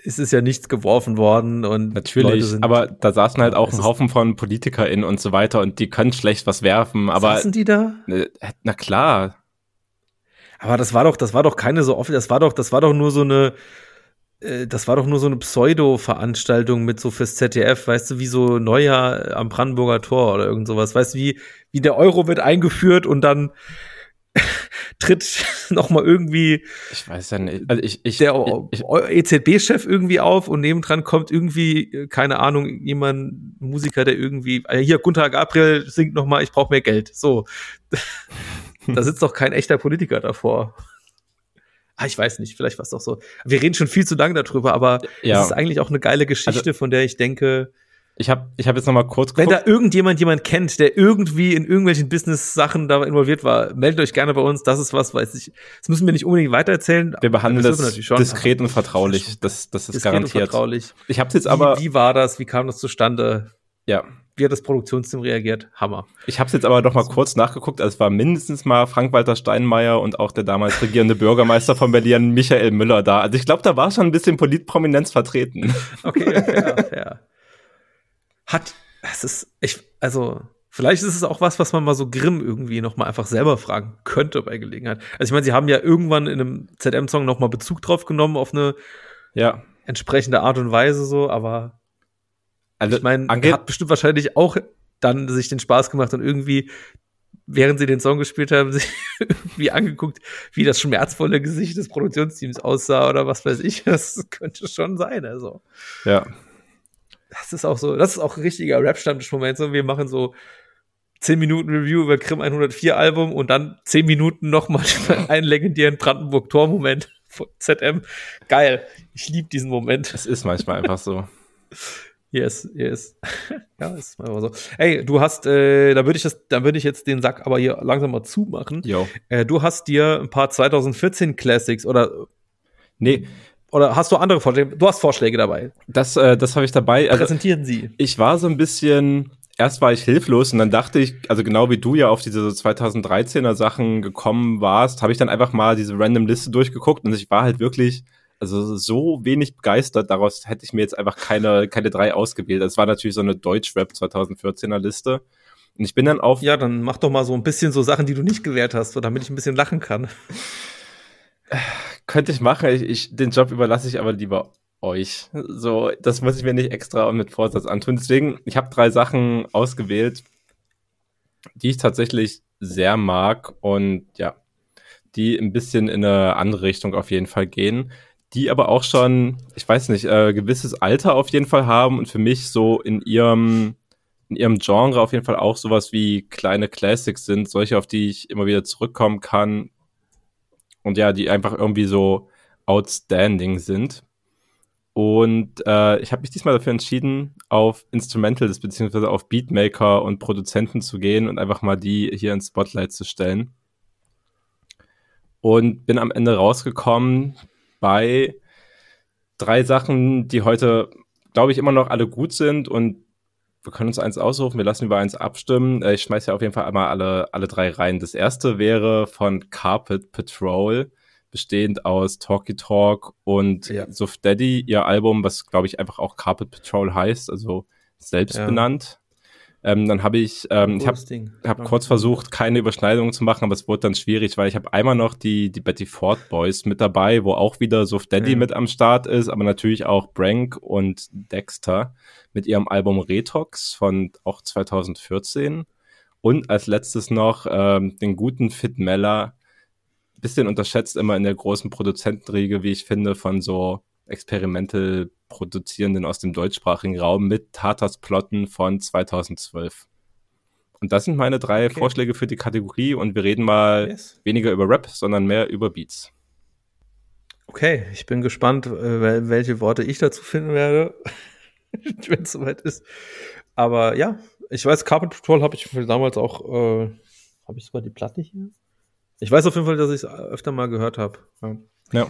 es ist ja nichts geworfen worden und natürlich, aber da saßen halt auch ein Haufen von PolitikerInnen und so weiter und die können schlecht was werfen, aber saßen die da? Ne, na klar. Aber das war doch, das war doch keine so offen, das war doch, das war doch nur so eine äh, das war doch nur so eine Pseudo-Veranstaltung mit so fürs ZDF, weißt du, wie so Neujahr am Brandenburger Tor oder irgend sowas, weißt du, wie, wie der Euro wird eingeführt und dann tritt noch mal irgendwie ich weiß ja nicht. Also ich, ich, der EZB-Chef irgendwie auf und nebendran kommt irgendwie äh, keine Ahnung jemand Musiker der irgendwie äh, hier Gunther Gabriel singt noch mal ich brauche mehr Geld. So. Da sitzt doch kein echter Politiker davor ah, ich weiß nicht vielleicht war es doch so wir reden schon viel zu lange darüber aber ja. es ist eigentlich auch eine geile Geschichte also, von der ich denke ich habe ich hab jetzt noch mal kurz geguckt. Wenn da irgendjemand jemand kennt, der irgendwie in irgendwelchen Business-Sachen da involviert war, meldet euch gerne bei uns. Das ist was, weiß ich. Das müssen wir nicht unbedingt weitererzählen. Wir behandeln das, das diskret und vertraulich. Das, das ist garantiert. Und vertraulich. Ich habe jetzt aber. Wie, wie war das? Wie kam das zustande? Ja. Wie hat das Produktionsteam reagiert? Hammer. Ich habe es jetzt aber noch mal kurz nachgeguckt. Also es war mindestens mal Frank-Walter Steinmeier und auch der damals regierende Bürgermeister von Berlin, Michael Müller, da. Also ich glaube, da war schon ein bisschen Politprominenz vertreten. Okay, fair, fair. Hat es ist, ich, also, vielleicht ist es auch was, was man mal so Grimm irgendwie noch mal einfach selber fragen könnte bei Gelegenheit. Also ich meine, sie haben ja irgendwann in einem ZM-Song noch mal Bezug drauf genommen auf eine ja. entsprechende Art und Weise so, aber also, ich meine, hat bestimmt wahrscheinlich auch dann sich den Spaß gemacht und irgendwie während sie den Song gespielt haben, sich irgendwie angeguckt, wie das schmerzvolle Gesicht des Produktionsteams aussah oder was weiß ich. Das könnte schon sein, also. Ja das ist auch so, das ist auch ein richtiger Rap-Stammtisch-Moment. So, wir machen so 10 Minuten Review über Krim 104 Album und dann 10 Minuten nochmal einen legendären Brandenburg-Tor-Moment von ZM. Geil. Ich liebe diesen Moment. Es ist manchmal einfach so. Yes, yes. ja, ist manchmal so. Ey, du hast, äh, da würde ich das, da würde ich jetzt den Sack aber hier langsam mal zumachen. Jo. Äh, du hast dir ein paar 2014 Classics oder Nee, oder hast du andere Vorschläge? Du hast Vorschläge dabei. Das, äh, das habe ich dabei. Also, Präsentieren Sie. Ich war so ein bisschen, erst war ich hilflos und dann dachte ich, also genau wie du ja auf diese 2013er Sachen gekommen warst, habe ich dann einfach mal diese random Liste durchgeguckt und ich war halt wirklich, also so wenig begeistert, daraus hätte ich mir jetzt einfach keine, keine drei ausgewählt. Es war natürlich so eine Deutschrap 2014er Liste. Und ich bin dann auf. Ja, dann mach doch mal so ein bisschen so Sachen, die du nicht gewählt hast, so damit ich ein bisschen lachen kann. Könnte ich machen. Ich, ich, den Job überlasse ich aber lieber euch. So, das muss ich mir nicht extra mit Vorsatz antun. Deswegen, ich habe drei Sachen ausgewählt, die ich tatsächlich sehr mag und ja, die ein bisschen in eine andere Richtung auf jeden Fall gehen, die aber auch schon, ich weiß nicht, äh, gewisses Alter auf jeden Fall haben und für mich so in ihrem in ihrem Genre auf jeden Fall auch sowas wie kleine Classics sind, solche, auf die ich immer wieder zurückkommen kann, und ja, die einfach irgendwie so outstanding sind. Und äh, ich habe mich diesmal dafür entschieden, auf Instrumentals beziehungsweise auf Beatmaker und Produzenten zu gehen und einfach mal die hier ins Spotlight zu stellen. Und bin am Ende rausgekommen bei drei Sachen, die heute, glaube ich, immer noch alle gut sind und wir können uns eins aussuchen, wir lassen über eins abstimmen. Äh, ich schmeiße ja auf jeden Fall einmal alle, alle drei rein. Das erste wäre von Carpet Patrol, bestehend aus Talky Talk und ja. Suf Daddy, ihr Album, was glaube ich einfach auch Carpet Patrol heißt, also selbst ja. benannt. Ähm, dann habe ich, ähm, ich habe hab kurz versucht, keine Überschneidungen zu machen, aber es wurde dann schwierig, weil ich habe einmal noch die, die Betty Ford Boys mit dabei, wo auch wieder Suf Daddy ja. mit am Start ist, aber natürlich auch Brank und Dexter mit ihrem Album Retox von auch 2014. Und als letztes noch ähm, den guten Fit Meller, bisschen unterschätzt immer in der großen Produzentenriege, wie ich finde, von so Experimental Produzierenden aus dem deutschsprachigen Raum mit Tatas Plotten von 2012. Und das sind meine drei okay. Vorschläge für die Kategorie und wir reden mal yes. weniger über Rap, sondern mehr über Beats. Okay, ich bin gespannt, äh, welche Worte ich dazu finden werde, wenn es soweit ist. Aber ja, ich weiß, Carpet Patrol habe ich damals auch, äh, habe ich sogar die Platte hier? Ich weiß auf jeden Fall, dass ich es öfter mal gehört habe. Ja. ja.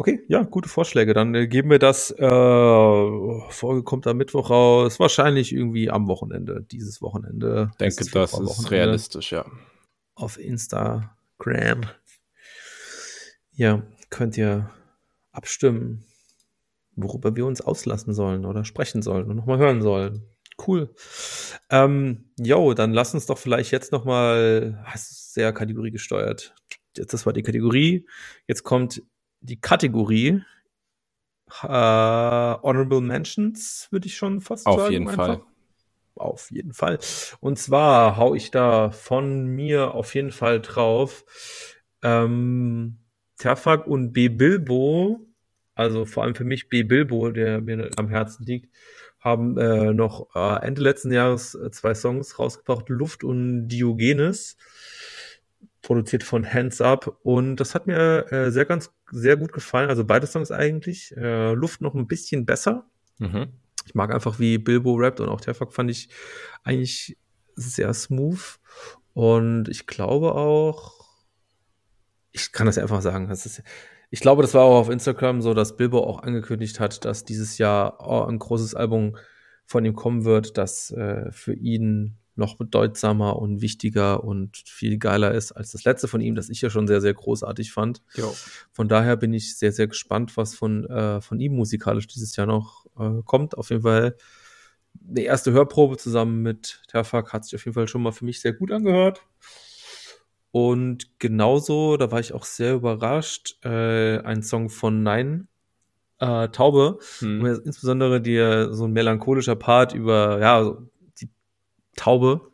Okay, ja, gute Vorschläge. Dann äh, geben wir das. Äh, Folge kommt am Mittwoch raus. Wahrscheinlich irgendwie am Wochenende. Dieses Wochenende. Ich denke, das ist realistisch, ja. Auf Instagram. Ja, könnt ihr abstimmen, worüber wir uns auslassen sollen oder sprechen sollen und nochmal hören sollen. Cool. Ähm, jo, dann lass uns doch vielleicht jetzt nochmal, sehr Kategorie gesteuert. Jetzt, das war die Kategorie. Jetzt kommt die Kategorie äh, Honorable Mentions, würde ich schon fast Auf sagen. Auf jeden einfach. Fall. Auf jeden Fall. Und zwar hau ich da von mir auf jeden Fall drauf. Ähm, Terfak und B. Bilbo, also vor allem für mich B. Bilbo, der mir am Herzen liegt, haben äh, noch äh, Ende letzten Jahres äh, zwei Songs rausgebracht, Luft und Diogenes, produziert von Hands Up. Und das hat mir äh, sehr ganz, sehr gut gefallen. Also beide Songs eigentlich. Äh, Luft noch ein bisschen besser. Mhm. Ich mag einfach, wie Bilbo rappt und auch Terfak fand ich eigentlich sehr smooth. Und ich glaube auch, ich kann das ja einfach sagen, das ist, ich glaube, das war auch auf Instagram so, dass Bilbo auch angekündigt hat, dass dieses Jahr oh, ein großes Album von ihm kommen wird, das äh, für ihn noch bedeutsamer und wichtiger und viel geiler ist als das letzte von ihm, das ich ja schon sehr, sehr großartig fand. Jo. Von daher bin ich sehr, sehr gespannt, was von, äh, von ihm musikalisch dieses Jahr noch äh, kommt. Auf jeden Fall die erste Hörprobe zusammen mit Terfak hat sich auf jeden Fall schon mal für mich sehr gut angehört. Und genauso, da war ich auch sehr überrascht, äh, ein Song von Nein, äh, Taube, hm. insbesondere die, so ein melancholischer Part über, ja, Taube.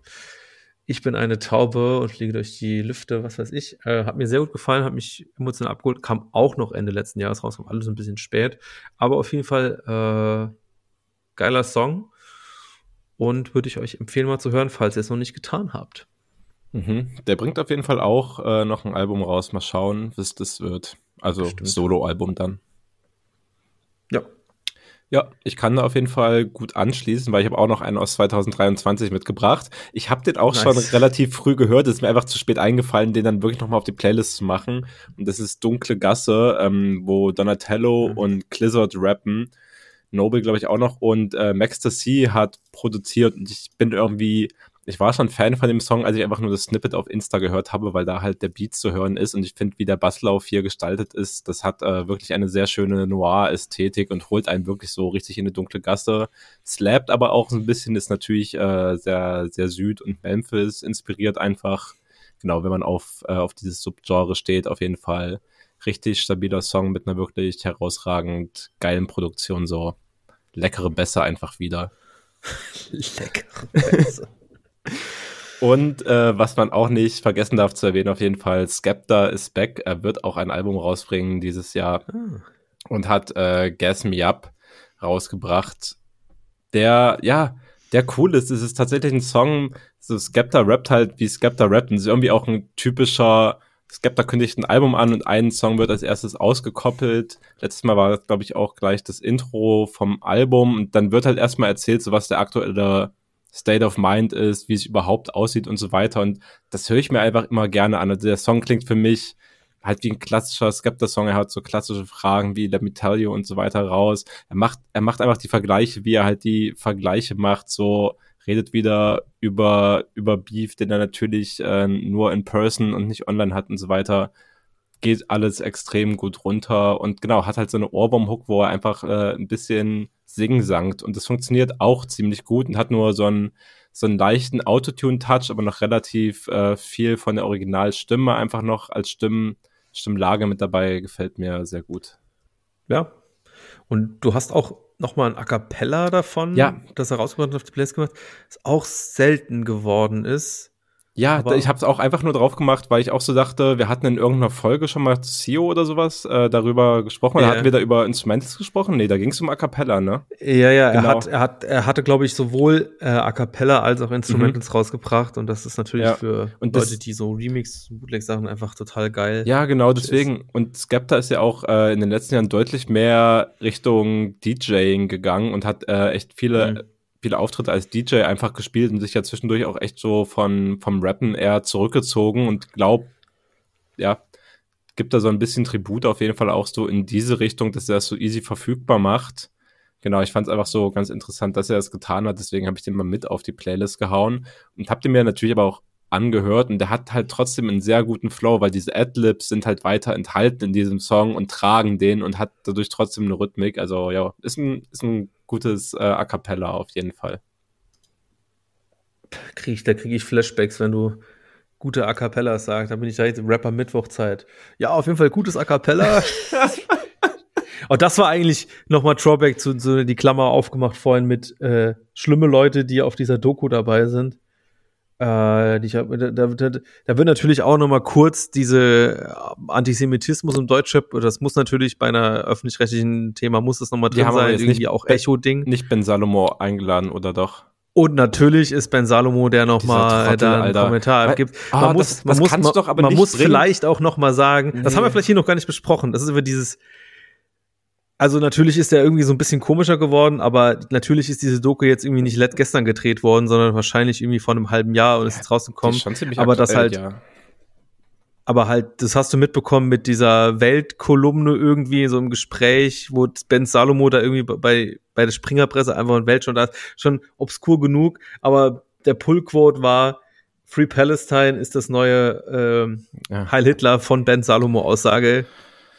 Ich bin eine Taube und fliege durch die Lüfte, was weiß ich. Äh, hat mir sehr gut gefallen, hat mich emotional abgeholt, kam auch noch Ende letzten Jahres raus, kam alles ein bisschen spät. Aber auf jeden Fall äh, geiler Song und würde ich euch empfehlen, mal zu hören, falls ihr es noch nicht getan habt. Mhm. Der bringt auf jeden Fall auch äh, noch ein Album raus. Mal schauen, was das wird. Also Solo-Album dann. Ja. Ich kann da auf jeden Fall gut anschließen, weil ich habe auch noch einen aus 2023 mitgebracht. Ich habe den auch nice. schon relativ früh gehört. Es ist mir einfach zu spät eingefallen, den dann wirklich nochmal auf die Playlist zu machen. Und das ist Dunkle Gasse, ähm, wo Donatello mhm. und Clizzard rappen. Noble, glaube ich, auch noch. Und äh, Max C hat produziert. Und ich bin irgendwie ich war schon Fan von dem Song, als ich einfach nur das Snippet auf Insta gehört habe, weil da halt der Beat zu hören ist und ich finde, wie der Basslauf hier gestaltet ist, das hat äh, wirklich eine sehr schöne Noir-Ästhetik und holt einen wirklich so richtig in eine dunkle Gasse. Slappt aber auch ein bisschen, ist natürlich äh, sehr, sehr Süd- und Memphis inspiriert einfach. Genau, wenn man auf, äh, auf dieses Subgenre steht, auf jeden Fall richtig stabiler Song mit einer wirklich herausragend geilen Produktion, so leckere Bässe einfach wieder. leckere Bässe. Und äh, was man auch nicht vergessen darf zu erwähnen, auf jeden Fall, Skepta ist back. Er wird auch ein Album rausbringen dieses Jahr ah. und hat äh, Gas Me Up rausgebracht. Der, ja, der cool ist. Es ist tatsächlich ein Song, so Skepta rappt halt, wie Skepta rappt. Und es ist irgendwie auch ein typischer, Skepta kündigt ein Album an und ein Song wird als erstes ausgekoppelt. Letztes Mal war das, glaube ich, auch gleich das Intro vom Album. Und dann wird halt erstmal erzählt, so was der aktuelle State of Mind ist, wie es überhaupt aussieht und so weiter. Und das höre ich mir einfach immer gerne an. Also der Song klingt für mich halt wie ein klassischer Skepta-Song. Er hat so klassische Fragen wie Let Me Tell You und so weiter raus. Er macht, er macht einfach die Vergleiche, wie er halt die Vergleiche macht, so redet wieder über, über Beef, den er natürlich äh, nur in person und nicht online hat und so weiter. Geht alles extrem gut runter und genau, hat halt so eine Ohrwurm-Hook, wo er einfach äh, ein bisschen singsangt. Und das funktioniert auch ziemlich gut und hat nur so einen, so einen leichten Autotune-Touch, aber noch relativ äh, viel von der Originalstimme einfach noch als Stimmen, Stimmlage mit dabei. Gefällt mir sehr gut. Ja. Und du hast auch nochmal ein A Cappella davon, ja. das er rausgebracht und auf die Playlist gemacht, das auch selten geworden ist. Ja, aber ich habe es auch einfach nur drauf gemacht, weil ich auch so dachte, wir hatten in irgendeiner Folge schon mal CEO oder sowas äh, darüber gesprochen. Oder ja. hatten wir da über Instrumentals gesprochen? Nee, da ging es um A Cappella, ne? Ja, ja, genau. er, hat, er, hat, er hatte, glaube ich, sowohl äh, A Cappella als auch Instrumentals mhm. rausgebracht. Und das ist natürlich ja. für und Leute, die so Remix, Bootleg-Sachen einfach total geil. Ja, genau, deswegen. Ist. Und Skepta ist ja auch äh, in den letzten Jahren deutlich mehr Richtung DJing gegangen und hat äh, echt viele mhm viele Auftritte als DJ einfach gespielt und sich ja zwischendurch auch echt so von, vom Rappen eher zurückgezogen und glaub, ja, gibt da so ein bisschen Tribut auf jeden Fall auch so in diese Richtung, dass er das so easy verfügbar macht. Genau, ich fand es einfach so ganz interessant, dass er das getan hat, deswegen habe ich den mal mit auf die Playlist gehauen und habe den mir natürlich aber auch angehört und der hat halt trotzdem einen sehr guten Flow, weil diese Adlibs sind halt weiter enthalten in diesem Song und tragen den und hat dadurch trotzdem eine Rhythmik. Also ja, ist ein, ist ein gutes äh, A Cappella auf jeden Fall. Krieg ich, da kriege ich Flashbacks, wenn du gute A Cappella sagst. Da bin ich direkt Rapper Mittwochzeit. Ja, auf jeden Fall gutes A Cappella. Und das war eigentlich nochmal Drawback zu, zu die Klammer aufgemacht vorhin mit äh, schlimme Leute, die auf dieser Doku dabei sind. Äh, die, da, da, da, wird natürlich auch nochmal kurz diese Antisemitismus im Deutschrap, das muss natürlich bei einer öffentlich-rechtlichen Thema muss das nochmal drin sein, irgendwie nicht, auch Echo-Ding. Nicht Ben Salomo eingeladen, oder doch? Und natürlich ist Ben Salomo, der nochmal da einen Alter. Kommentar Weil, gibt. Man ah, muss, das, man das muss, man, doch man muss vielleicht auch nochmal sagen, nee. das haben wir vielleicht hier noch gar nicht besprochen. Das ist über dieses, also natürlich ist der irgendwie so ein bisschen komischer geworden, aber natürlich ist diese Doku jetzt irgendwie nicht gestern gedreht worden, sondern wahrscheinlich irgendwie vor einem halben Jahr und ist jetzt rausgekommen. aber das halt, ja. aber halt, das hast du mitbekommen mit dieser Weltkolumne irgendwie so im Gespräch, wo Ben Salomo da irgendwie bei bei der Springerpresse einfach in Welt schon da ist, schon obskur genug, aber der Pull-Quote war Free Palestine ist das neue äh, ja. Heil Hitler von Ben Salomo Aussage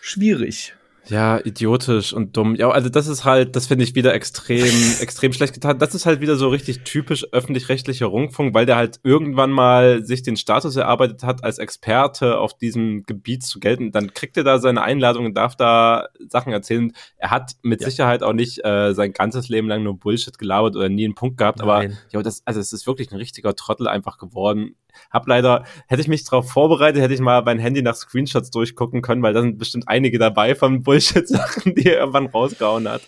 schwierig. Ja, idiotisch und dumm. Ja, also das ist halt, das finde ich wieder extrem, extrem schlecht getan. Das ist halt wieder so richtig typisch öffentlich-rechtlicher Rundfunk, weil der halt irgendwann mal sich den Status erarbeitet hat, als Experte auf diesem Gebiet zu gelten. Dann kriegt er da seine Einladung und darf da Sachen erzählen. Er hat mit ja. Sicherheit auch nicht äh, sein ganzes Leben lang nur Bullshit gelabert oder nie einen Punkt gehabt, Nein. aber ja, das, also es ist wirklich ein richtiger Trottel einfach geworden. Hab leider, hätte ich mich darauf vorbereitet, hätte ich mal mein Handy nach Screenshots durchgucken können, weil da sind bestimmt einige dabei von Bullshit-Sachen, die er irgendwann rausgehauen hat.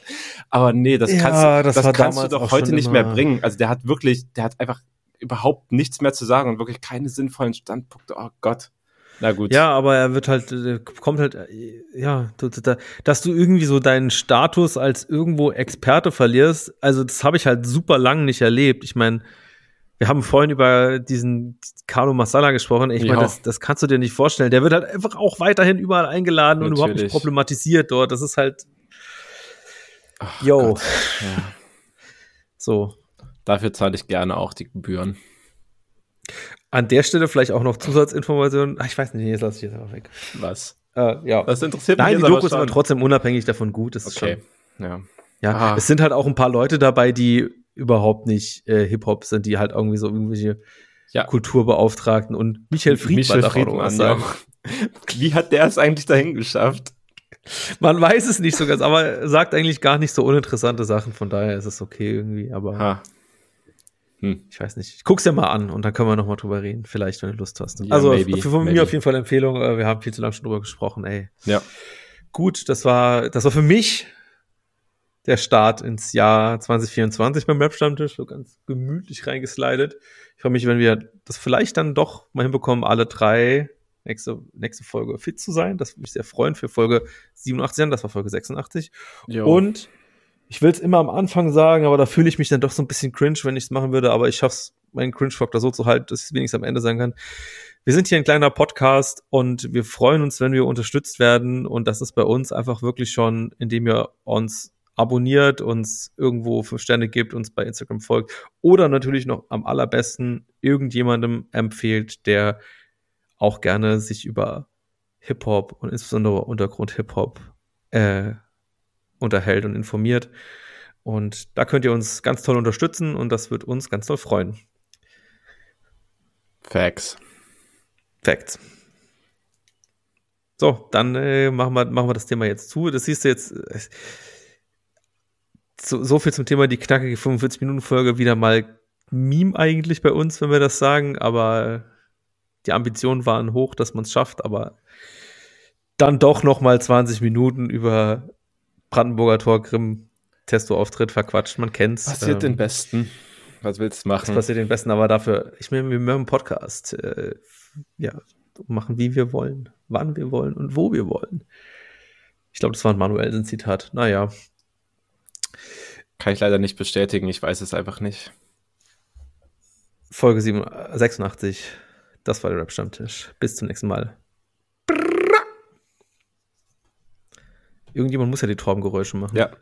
Aber nee, das ja, kannst, das, das kannst du doch heute nicht mehr bringen. Also der hat wirklich, der hat einfach überhaupt nichts mehr zu sagen und wirklich keine sinnvollen Standpunkte. Oh Gott. Na gut. Ja, aber er wird halt, kommt halt, ja, dass du irgendwie so deinen Status als irgendwo Experte verlierst. Also das habe ich halt super lang nicht erlebt. Ich meine, wir haben vorhin über diesen Carlo Masala gesprochen. Ich meine, das, das kannst du dir nicht vorstellen. Der wird halt einfach auch weiterhin überall eingeladen Natürlich. und überhaupt nicht problematisiert dort. Das ist halt. Ach, yo. Ja. So. Dafür zahle ich gerne auch die Gebühren. An der Stelle vielleicht auch noch Zusatzinformationen. Ach, ich weiß nicht, jetzt lasse ich jetzt aber weg. Was? Äh, ja. Das interessiert mich. Nein, die Doku ist aber trotzdem unabhängig davon gut. Das okay. Ist schon, ja. Ja, ah. es sind halt auch ein paar Leute dabei, die überhaupt nicht äh, Hip-Hop sind, die halt irgendwie so irgendwelche ja. Kulturbeauftragten und Michael Friedmann, Michael Friedmann sagen. Wie hat der es eigentlich dahin geschafft? Man weiß es nicht so ganz, aber er sagt eigentlich gar nicht so uninteressante Sachen, von daher ist es okay irgendwie, aber hm. ich weiß nicht. Ich guck's ja mal an und dann können wir noch mal drüber reden, vielleicht, wenn du Lust hast. Ja, also maybe, von maybe. mir auf jeden Fall Empfehlung, äh, wir haben viel zu lange schon drüber gesprochen, ey. Ja. Gut, das war, das war für mich der Start ins Jahr 2024 beim Webstammtisch, so ganz gemütlich reingeslidet. Ich freue mich, wenn wir das vielleicht dann doch mal hinbekommen, alle drei nächste, nächste Folge fit zu sein. Das würde mich sehr freuen für Folge 87 an, das war Folge 86. Jo. Und ich will es immer am Anfang sagen, aber da fühle ich mich dann doch so ein bisschen cringe, wenn ich es machen würde, aber ich schaffe es, meinen Cringe-Faktor so zu halten, dass ich es wenigstens am Ende sagen kann. Wir sind hier ein kleiner Podcast und wir freuen uns, wenn wir unterstützt werden und das ist bei uns einfach wirklich schon, indem ihr uns abonniert, uns irgendwo fünf Sterne gibt, uns bei Instagram folgt oder natürlich noch am allerbesten irgendjemandem empfiehlt, der auch gerne sich über Hip-Hop und insbesondere Untergrund Hip-Hop äh, unterhält und informiert. Und da könnt ihr uns ganz toll unterstützen und das wird uns ganz toll freuen. Facts. Facts. So, dann äh, machen, wir, machen wir das Thema jetzt zu. Das siehst du jetzt. Äh, so, so viel zum Thema die knackige 45-Minuten-Folge wieder mal Meme eigentlich bei uns, wenn wir das sagen, aber die Ambitionen waren hoch, dass man es schafft, aber dann doch noch mal 20 Minuten über Brandenburger Tor Grimm Testo-Auftritt verquatscht, man kennt's. Passiert ähm, den Besten. Was willst du machen? Das passiert den Besten, aber dafür, ich meine, wir machen einen Podcast, äh, ja, machen wie wir wollen, wann wir wollen und wo wir wollen. Ich glaube, das war ein Manuelsen-Zitat. Naja, kann ich leider nicht bestätigen, ich weiß es einfach nicht. Folge 86, das war der Rap-Stammtisch. Bis zum nächsten Mal. Irgendjemand muss ja die Traubengeräusche machen. Ja.